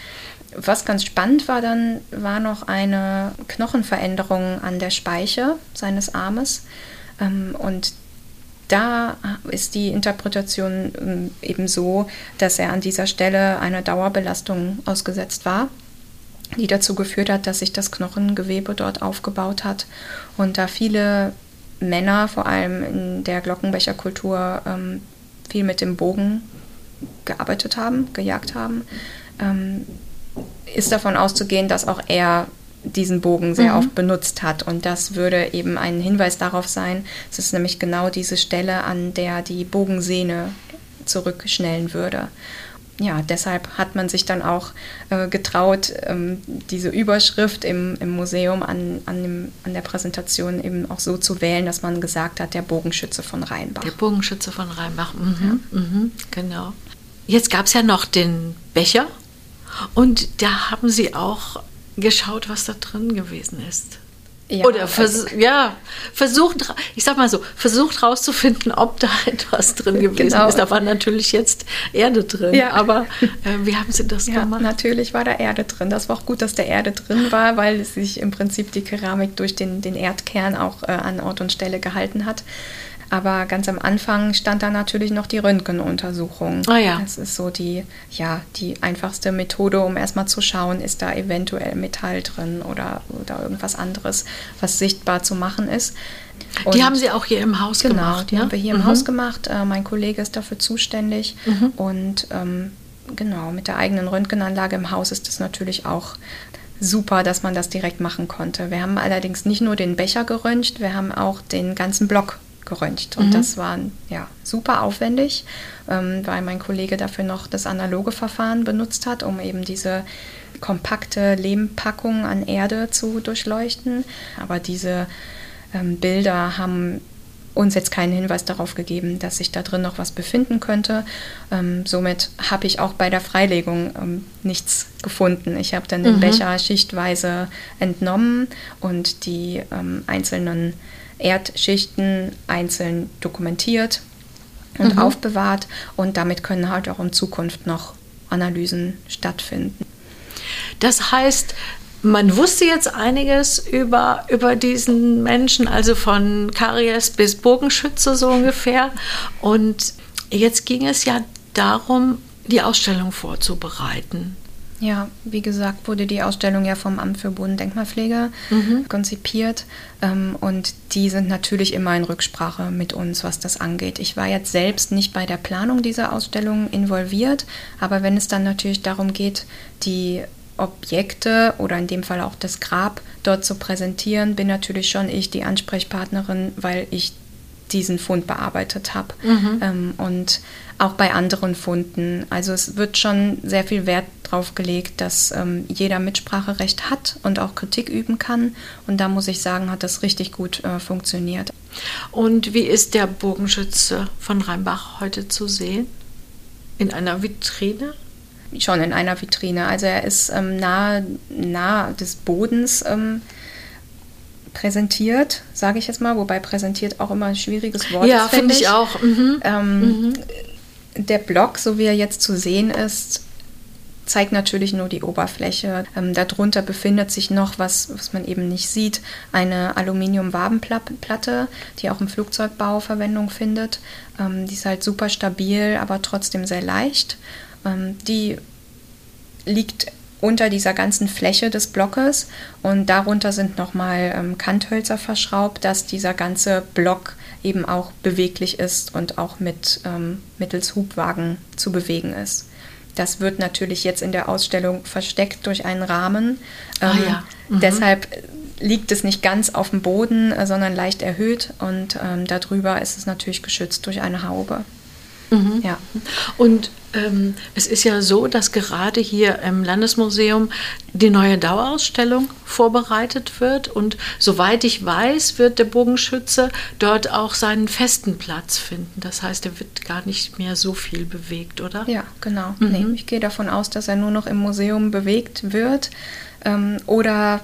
Was ganz spannend war dann, war noch eine Knochenveränderung an der Speiche seines Armes. Ähm, und da ist die Interpretation ähm, eben so, dass er an dieser Stelle einer Dauerbelastung ausgesetzt war, die dazu geführt hat, dass sich das Knochengewebe dort aufgebaut hat und da viele Männer vor allem in der Glockenbecherkultur ähm, viel mit dem Bogen gearbeitet haben, gejagt haben, ist davon auszugehen, dass auch er diesen Bogen sehr mhm. oft benutzt hat. Und das würde eben ein Hinweis darauf sein, es ist nämlich genau diese Stelle, an der die Bogensehne zurückschnellen würde ja, deshalb hat man sich dann auch äh, getraut, ähm, diese Überschrift im, im Museum an, an, dem, an der Präsentation eben auch so zu wählen, dass man gesagt hat, der Bogenschütze von Rheinbach. Der Bogenschütze von Rheinbach, mhm, ja. mhm, genau. Jetzt gab es ja noch den Becher und da haben Sie auch geschaut, was da drin gewesen ist. Ja, Oder vers also, ja, versucht, ich sag mal so, versucht rauszufinden, ob da etwas drin gewesen genau. ist. Da war natürlich jetzt Erde drin. Ja. Aber äh, wie haben Sie das ja, gemacht? Natürlich war da Erde drin. Das war auch gut, dass da Erde drin war, weil sich im Prinzip die Keramik durch den, den Erdkern auch äh, an Ort und Stelle gehalten hat. Aber ganz am Anfang stand da natürlich noch die Röntgenuntersuchung. Ah ja. Das ist so die, ja, die einfachste Methode, um erstmal zu schauen, ist da eventuell Metall drin oder, oder irgendwas anderes, was sichtbar zu machen ist. Und die haben Sie auch hier im Haus genau, gemacht? Genau, die ne? haben wir hier mhm. im Haus gemacht. Äh, mein Kollege ist dafür zuständig. Mhm. Und ähm, genau, mit der eigenen Röntgenanlage im Haus ist das natürlich auch super, dass man das direkt machen konnte. Wir haben allerdings nicht nur den Becher geröntgt, wir haben auch den ganzen Block geröntgt. Und mhm. das war ja, super aufwendig, ähm, weil mein Kollege dafür noch das analoge Verfahren benutzt hat, um eben diese kompakte Lehmpackung an Erde zu durchleuchten. Aber diese ähm, Bilder haben uns jetzt keinen Hinweis darauf gegeben, dass sich da drin noch was befinden könnte. Ähm, somit habe ich auch bei der Freilegung ähm, nichts gefunden. Ich habe dann den mhm. Becher schichtweise entnommen und die ähm, einzelnen Erdschichten einzeln dokumentiert und mhm. aufbewahrt und damit können halt auch in Zukunft noch Analysen stattfinden. Das heißt, man wusste jetzt einiges über, über diesen Menschen, also von Karies bis Bogenschütze so ungefähr. Und jetzt ging es ja darum, die Ausstellung vorzubereiten. Ja, wie gesagt, wurde die Ausstellung ja vom Amt für Bodendenkmalpflege mhm. konzipiert. Ähm, und die sind natürlich immer in Rücksprache mit uns, was das angeht. Ich war jetzt selbst nicht bei der Planung dieser Ausstellung involviert, aber wenn es dann natürlich darum geht, die Objekte oder in dem Fall auch das Grab dort zu präsentieren, bin natürlich schon ich die Ansprechpartnerin, weil ich diesen Fund bearbeitet habe. Mhm. Ähm, und auch bei anderen Funden. Also es wird schon sehr viel Wert darauf gelegt, dass ähm, jeder Mitspracherecht hat und auch Kritik üben kann. Und da muss ich sagen, hat das richtig gut äh, funktioniert. Und wie ist der Bogenschütze von Rheinbach heute zu sehen? In einer Vitrine? Schon in einer Vitrine. Also er ist ähm, nahe, nahe des Bodens ähm, präsentiert, sage ich jetzt mal, wobei präsentiert auch immer ein schwieriges Wort ja, ist. Ja, finde ich auch. Mhm. Ähm, mhm der Block, so wie er jetzt zu sehen ist, zeigt natürlich nur die Oberfläche. Ähm, darunter befindet sich noch was, was man eben nicht sieht, eine Aluminium-Wabenplatte, die auch im Flugzeugbau Verwendung findet. Ähm, die ist halt super stabil, aber trotzdem sehr leicht. Ähm, die liegt unter dieser ganzen Fläche des Blockes und darunter sind nochmal ähm, Kanthölzer verschraubt, dass dieser ganze Block eben auch beweglich ist und auch mit ähm, mittels Hubwagen zu bewegen ist. Das wird natürlich jetzt in der Ausstellung versteckt durch einen Rahmen. Ah ähm, ah, ja. mhm. Deshalb liegt es nicht ganz auf dem Boden, äh, sondern leicht erhöht und ähm, darüber ist es natürlich geschützt durch eine Haube. Mhm. Ja. Und ähm, es ist ja so, dass gerade hier im Landesmuseum die neue Dauerausstellung vorbereitet wird. Und soweit ich weiß, wird der Bogenschütze dort auch seinen festen Platz finden. Das heißt, er wird gar nicht mehr so viel bewegt, oder? Ja, genau. Mhm. Nee, ich gehe davon aus, dass er nur noch im Museum bewegt wird. Ähm, oder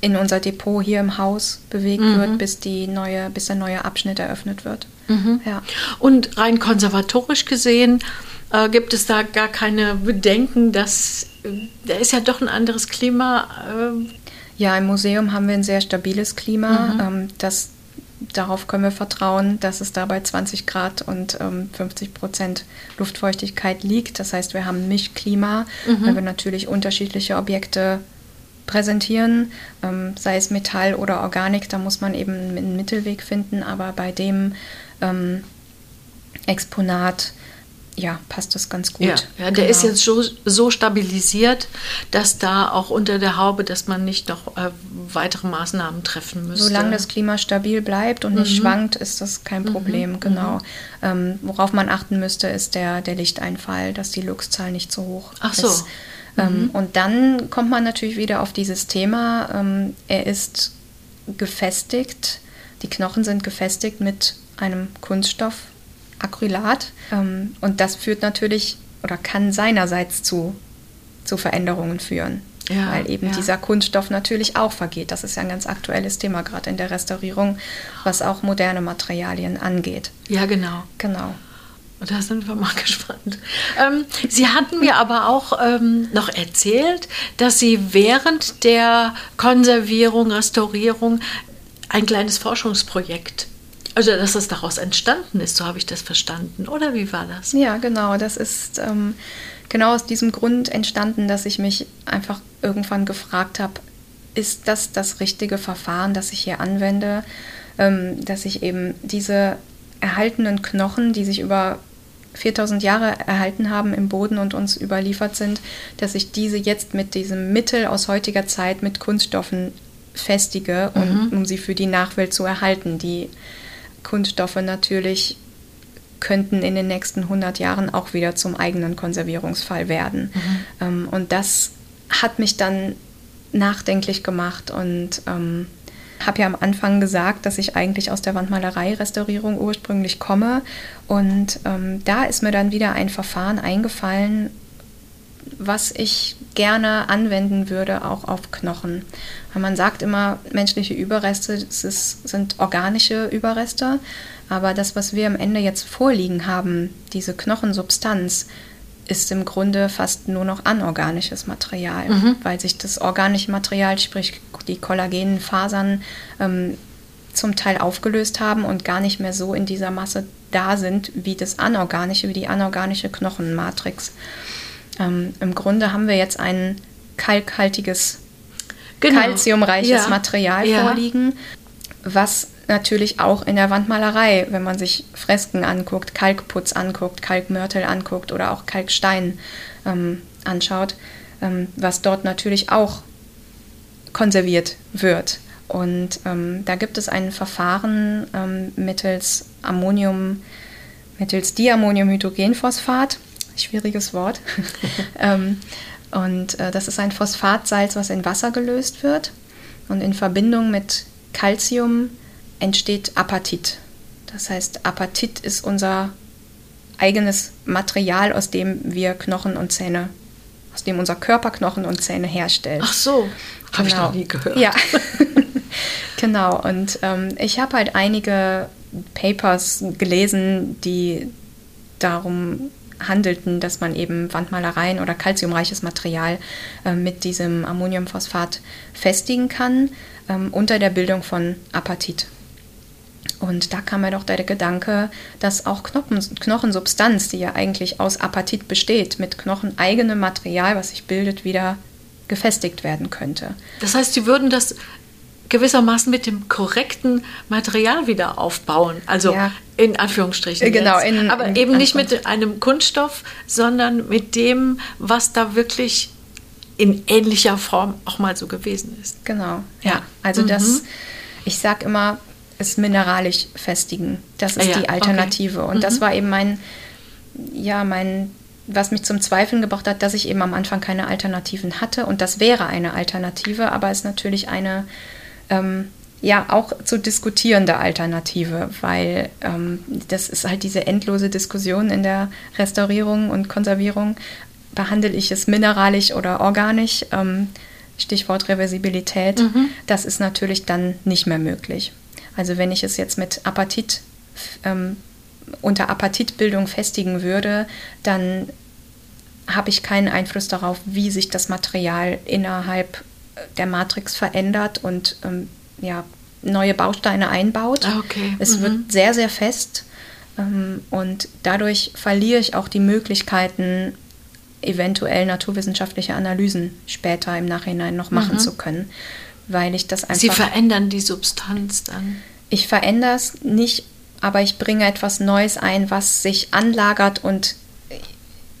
in unser Depot hier im Haus bewegt mhm. wird, bis, die neue, bis der neue Abschnitt eröffnet wird. Mhm. Ja. Und rein konservatorisch gesehen äh, gibt es da gar keine Bedenken, dass äh, da ist ja doch ein anderes Klima. Äh. Ja, im Museum haben wir ein sehr stabiles Klima. Mhm. Ähm, das, darauf können wir vertrauen, dass es da bei 20 Grad und ähm, 50 Prozent Luftfeuchtigkeit liegt. Das heißt, wir haben ein Mischklima, mhm. weil wir natürlich unterschiedliche Objekte präsentieren, ähm, sei es Metall oder Organik, da muss man eben einen Mittelweg finden, aber bei dem ähm, Exponat ja, passt das ganz gut. Ja, ja der genau. ist jetzt so, so, stabilisiert, dass da auch unter der Haube, dass man nicht noch äh, weitere Maßnahmen treffen müsste. Solange das Klima stabil bleibt und mhm. nicht schwankt, ist das kein mhm. Problem, mhm. genau. Ähm, worauf man achten müsste, ist der, der Lichteinfall, dass die Luxzahl nicht zu hoch Ach ist. Ach so. Ähm, mhm. Und dann kommt man natürlich wieder auf dieses Thema, ähm, er ist gefestigt, die Knochen sind gefestigt mit einem Kunststoff Acrylat. Ähm, und das führt natürlich oder kann seinerseits zu, zu Veränderungen führen. Ja, weil eben ja. dieser Kunststoff natürlich auch vergeht. Das ist ja ein ganz aktuelles Thema, gerade in der Restaurierung, was auch moderne Materialien angeht. Ja, genau. Genau. Da sind wir mal gespannt. Ähm, Sie hatten mir aber auch ähm, noch erzählt, dass Sie während der Konservierung, Restaurierung ein kleines Forschungsprojekt also, dass das daraus entstanden ist, so habe ich das verstanden. Oder wie war das? Ja, genau. Das ist ähm, genau aus diesem Grund entstanden, dass ich mich einfach irgendwann gefragt habe, ist das das richtige Verfahren, das ich hier anwende? Ähm, dass ich eben diese erhaltenen Knochen, die sich über 4000 Jahre erhalten haben im Boden und uns überliefert sind, dass ich diese jetzt mit diesem Mittel aus heutiger Zeit mit Kunststoffen festige, um, mhm. um sie für die Nachwelt zu erhalten, die Kunststoffe natürlich könnten in den nächsten 100 Jahren auch wieder zum eigenen Konservierungsfall werden. Mhm. Ähm, und das hat mich dann nachdenklich gemacht und ähm, habe ja am Anfang gesagt, dass ich eigentlich aus der Wandmalerei-Restaurierung ursprünglich komme. Und ähm, da ist mir dann wieder ein Verfahren eingefallen, was ich gerne anwenden würde, auch auf Knochen. Weil man sagt immer, menschliche Überreste ist, sind organische Überreste, aber das, was wir am Ende jetzt vorliegen haben, diese Knochensubstanz, ist im Grunde fast nur noch anorganisches Material, mhm. weil sich das organische Material, sprich die kollagenen Fasern, ähm, zum Teil aufgelöst haben und gar nicht mehr so in dieser Masse da sind wie das anorganische, wie die anorganische Knochenmatrix. Ähm, Im Grunde haben wir jetzt ein kalkhaltiges, genau. kalziumreiches ja. Material ja. vorliegen, was natürlich auch in der Wandmalerei, wenn man sich Fresken anguckt, Kalkputz anguckt, Kalkmörtel anguckt oder auch Kalkstein ähm, anschaut, ähm, was dort natürlich auch konserviert wird. Und ähm, da gibt es ein Verfahren ähm, mittels Ammonium, mittels Diammoniumhydrogenphosphat schwieriges Wort. ähm, und äh, das ist ein Phosphatsalz, was in Wasser gelöst wird. Und in Verbindung mit Calcium entsteht Apatit. Das heißt, Apatit ist unser eigenes Material, aus dem wir Knochen und Zähne, aus dem unser Körper Knochen und Zähne herstellt. Ach so, habe ich noch nie gehört. Ja, genau. Und ähm, ich habe halt einige Papers gelesen, die darum handelten, dass man eben Wandmalereien oder kalziumreiches Material äh, mit diesem Ammoniumphosphat festigen kann ähm, unter der Bildung von Apatit. Und da kam mir doch der Gedanke, dass auch Knochen, Knochensubstanz, die ja eigentlich aus Apatit besteht, mit knocheneigenem Material, was sich bildet, wieder gefestigt werden könnte. Das heißt, Sie würden das gewissermaßen mit dem korrekten Material wieder aufbauen. Also ja. in Anführungsstrichen. Äh, genau. In, Aber in eben nicht mit einem Kunststoff, sondern mit dem, was da wirklich in ähnlicher Form auch mal so gewesen ist. Genau. Ja. Also mhm. das, ich sage immer, es mineralisch festigen. Das ist ja, die Alternative. Okay. Und mhm. das war eben mein, ja, mein was mich zum Zweifeln gebracht hat, dass ich eben am Anfang keine Alternativen hatte. Und das wäre eine Alternative, aber es ist natürlich eine ähm, ja auch zu diskutierende Alternative, weil ähm, das ist halt diese endlose Diskussion in der Restaurierung und Konservierung. Behandle ich es mineralisch oder organisch? Ähm, Stichwort Reversibilität. Mhm. Das ist natürlich dann nicht mehr möglich. Also wenn ich es jetzt mit Apatit ähm, unter Apatitbildung festigen würde, dann habe ich keinen Einfluss darauf, wie sich das Material innerhalb der Matrix verändert und ähm, ja, neue Bausteine einbaut. Ah, okay. Es mhm. wird sehr, sehr fest ähm, und dadurch verliere ich auch die Möglichkeiten, eventuell naturwissenschaftliche Analysen später im Nachhinein noch machen mhm. zu können, weil ich das einfach. Sie verändern die Substanz dann. Ich verändere es nicht, aber ich bringe etwas Neues ein, was sich anlagert und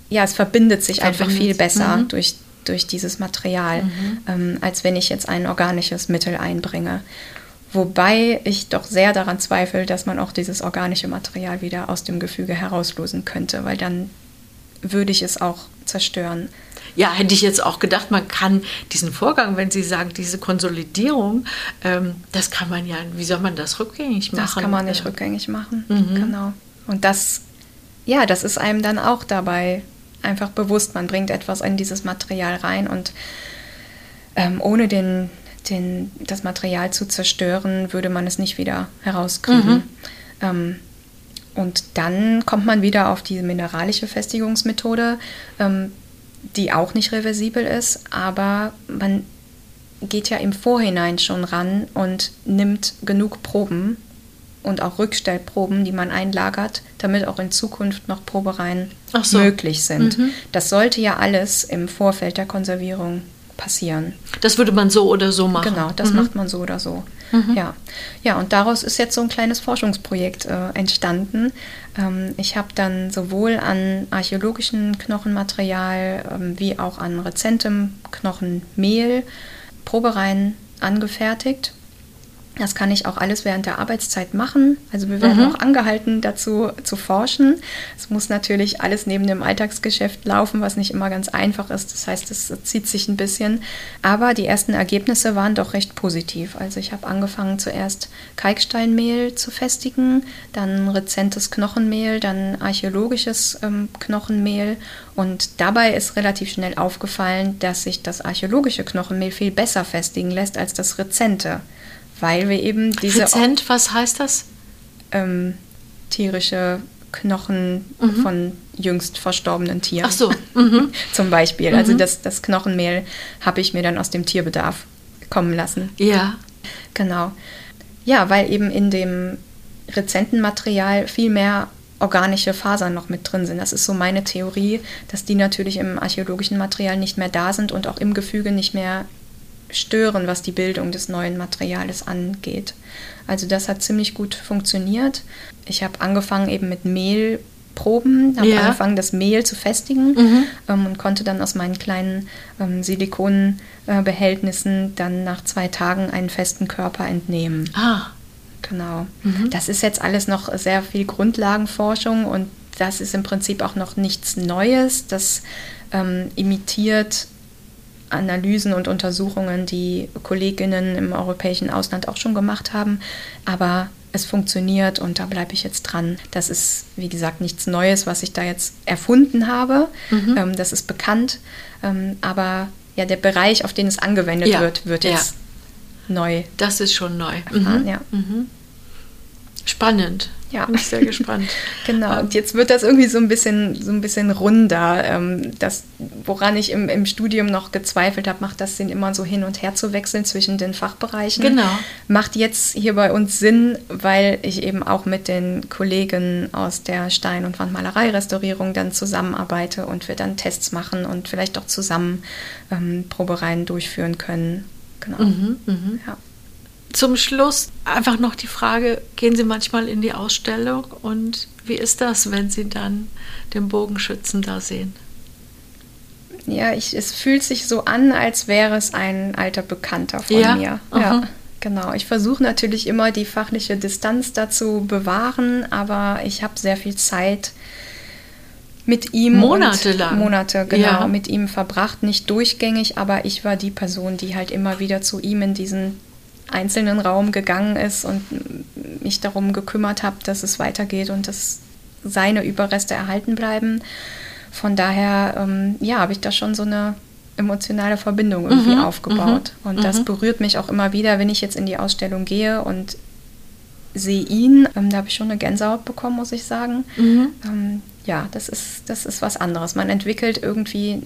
ja, es verbindet sich verbindet. einfach viel besser mhm. durch, durch dieses Material, mhm. ähm, als wenn ich jetzt ein organisches Mittel einbringe. Wobei ich doch sehr daran zweifle, dass man auch dieses organische Material wieder aus dem Gefüge herauslösen könnte, weil dann würde ich es auch zerstören. Ja, hätte ich jetzt auch gedacht, man kann diesen Vorgang, wenn Sie sagen, diese Konsolidierung, ähm, das kann man ja, wie soll man das rückgängig machen? Das kann man nicht rückgängig machen, mhm. genau. Und das, ja, das ist einem dann auch dabei einfach bewusst. Man bringt etwas in dieses Material rein und ähm, ohne den, den, das Material zu zerstören, würde man es nicht wieder herauskriegen. Mhm. Ähm, und dann kommt man wieder auf diese mineralische Festigungsmethode, ähm, die auch nicht reversibel ist, aber man geht ja im Vorhinein schon ran und nimmt genug Proben und auch Rückstellproben, die man einlagert, damit auch in Zukunft noch Probereien so. möglich sind. Mhm. Das sollte ja alles im Vorfeld der Konservierung passieren. Das würde man so oder so machen. Genau, das mhm. macht man so oder so. Mhm. Ja. ja, und daraus ist jetzt so ein kleines Forschungsprojekt äh, entstanden. Ähm, ich habe dann sowohl an archäologischem Knochenmaterial ähm, wie auch an rezentem Knochenmehl Probereien angefertigt das kann ich auch alles während der Arbeitszeit machen. Also wir werden mhm. auch angehalten, dazu zu forschen. Es muss natürlich alles neben dem Alltagsgeschäft laufen, was nicht immer ganz einfach ist. Das heißt, es zieht sich ein bisschen. Aber die ersten Ergebnisse waren doch recht positiv. Also ich habe angefangen zuerst Kalksteinmehl zu festigen, dann rezentes Knochenmehl, dann archäologisches ähm, Knochenmehl. Und dabei ist relativ schnell aufgefallen, dass sich das archäologische Knochenmehl viel besser festigen lässt als das rezente weil wir eben diese. Rezent, was heißt das? Ähm, tierische Knochen mhm. von jüngst verstorbenen Tieren. Ach so. Mhm. Zum Beispiel. Also mhm. Also das, das Knochenmehl habe ich mir dann aus dem Tierbedarf kommen lassen. Ja. Genau. Ja, weil eben in dem rezenten Material viel mehr organische Fasern noch mit drin sind. Das ist so meine Theorie, dass die natürlich im archäologischen Material nicht mehr da sind und auch im Gefüge nicht mehr stören, was die Bildung des neuen Materials angeht. Also das hat ziemlich gut funktioniert. Ich habe angefangen eben mit Mehlproben, habe ja. angefangen, das Mehl zu festigen mhm. ähm, und konnte dann aus meinen kleinen ähm, Silikonbehältnissen äh, dann nach zwei Tagen einen festen Körper entnehmen. Ah. Genau. Mhm. Das ist jetzt alles noch sehr viel Grundlagenforschung und das ist im Prinzip auch noch nichts Neues. Das ähm, imitiert Analysen und Untersuchungen, die Kolleginnen im europäischen Ausland auch schon gemacht haben. Aber es funktioniert und da bleibe ich jetzt dran. Das ist, wie gesagt, nichts Neues, was ich da jetzt erfunden habe. Mhm. Ähm, das ist bekannt. Ähm, aber ja, der Bereich, auf den es angewendet ja. wird, wird jetzt ja. neu. Das ist schon neu. Erfahren, mhm. Ja. Mhm. Spannend. Ja. Bin ich sehr gespannt. genau. Und jetzt wird das irgendwie so ein bisschen, so ein bisschen runder. Ähm, das, woran ich im, im Studium noch gezweifelt habe, macht das Sinn, immer so hin und her zu wechseln zwischen den Fachbereichen. Genau. Macht jetzt hier bei uns Sinn, weil ich eben auch mit den Kollegen aus der Stein- und Wandmalerei-Restaurierung dann zusammenarbeite und wir dann Tests machen und vielleicht auch zusammen ähm, Probereien durchführen können. Genau. Mhm, mh. ja. Zum Schluss einfach noch die Frage, gehen Sie manchmal in die Ausstellung und wie ist das, wenn Sie dann den Bogenschützen da sehen? Ja, ich, es fühlt sich so an, als wäre es ein alter Bekannter von ja? mir. Aha. Ja, genau. Ich versuche natürlich immer die fachliche Distanz dazu bewahren, aber ich habe sehr viel Zeit mit ihm monatelang Monate genau ja. mit ihm verbracht, nicht durchgängig, aber ich war die Person, die halt immer wieder zu ihm in diesen einzelnen Raum gegangen ist und mich darum gekümmert habe, dass es weitergeht und dass seine Überreste erhalten bleiben. Von daher, ähm, ja, habe ich da schon so eine emotionale Verbindung irgendwie mhm, aufgebaut. Mhm, und das mhm. berührt mich auch immer wieder, wenn ich jetzt in die Ausstellung gehe und sehe ihn. Ähm, da habe ich schon eine Gänsehaut bekommen, muss ich sagen. Mhm. Ähm, ja, das ist, das ist was anderes. Man entwickelt irgendwie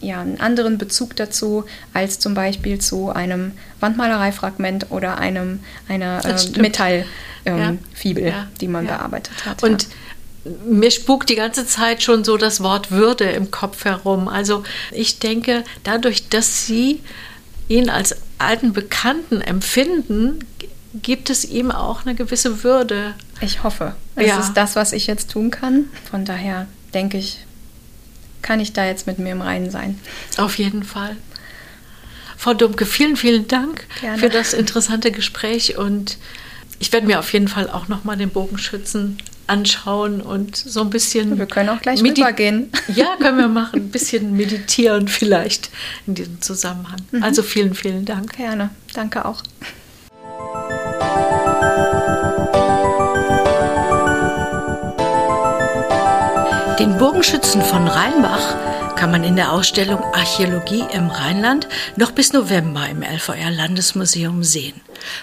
ja, einen anderen Bezug dazu als zum Beispiel zu einem Wandmalereifragment oder einem, einer äh, Metallfibel, ähm, ja. ja. die man bearbeitet hat. Und mir spukt die ganze Zeit schon so das Wort Würde im Kopf herum. Also ich denke, dadurch, dass Sie ihn als alten Bekannten empfinden, gibt es ihm auch eine gewisse Würde. Ich hoffe. Es ja. ist das, was ich jetzt tun kann. Von daher denke ich, kann ich da jetzt mit mir im Reinen sein. Auf jeden Fall. Frau Dumke, vielen, vielen Dank Gerne. für das interessante Gespräch und ich werde mir auf jeden Fall auch nochmal den Bogenschützen anschauen und so ein bisschen. Wir können auch gleich rübergehen. Ja, können wir machen. Ein bisschen meditieren vielleicht in diesem Zusammenhang. Mhm. Also vielen, vielen Dank. Gerne. Danke auch. Bogenschützen von Rheinbach kann man in der Ausstellung Archäologie im Rheinland noch bis November im LVR Landesmuseum sehen.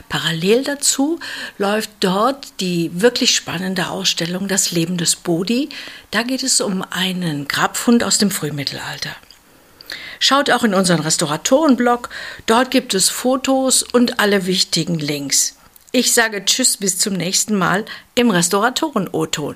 Parallel dazu läuft dort die wirklich spannende Ausstellung Das Leben des Bodhi. Da geht es um einen Grabfund aus dem Frühmittelalter. Schaut auch in unseren Restauratorenblog, dort gibt es Fotos und alle wichtigen Links. Ich sage Tschüss bis zum nächsten Mal im Restauratoren-O-Ton.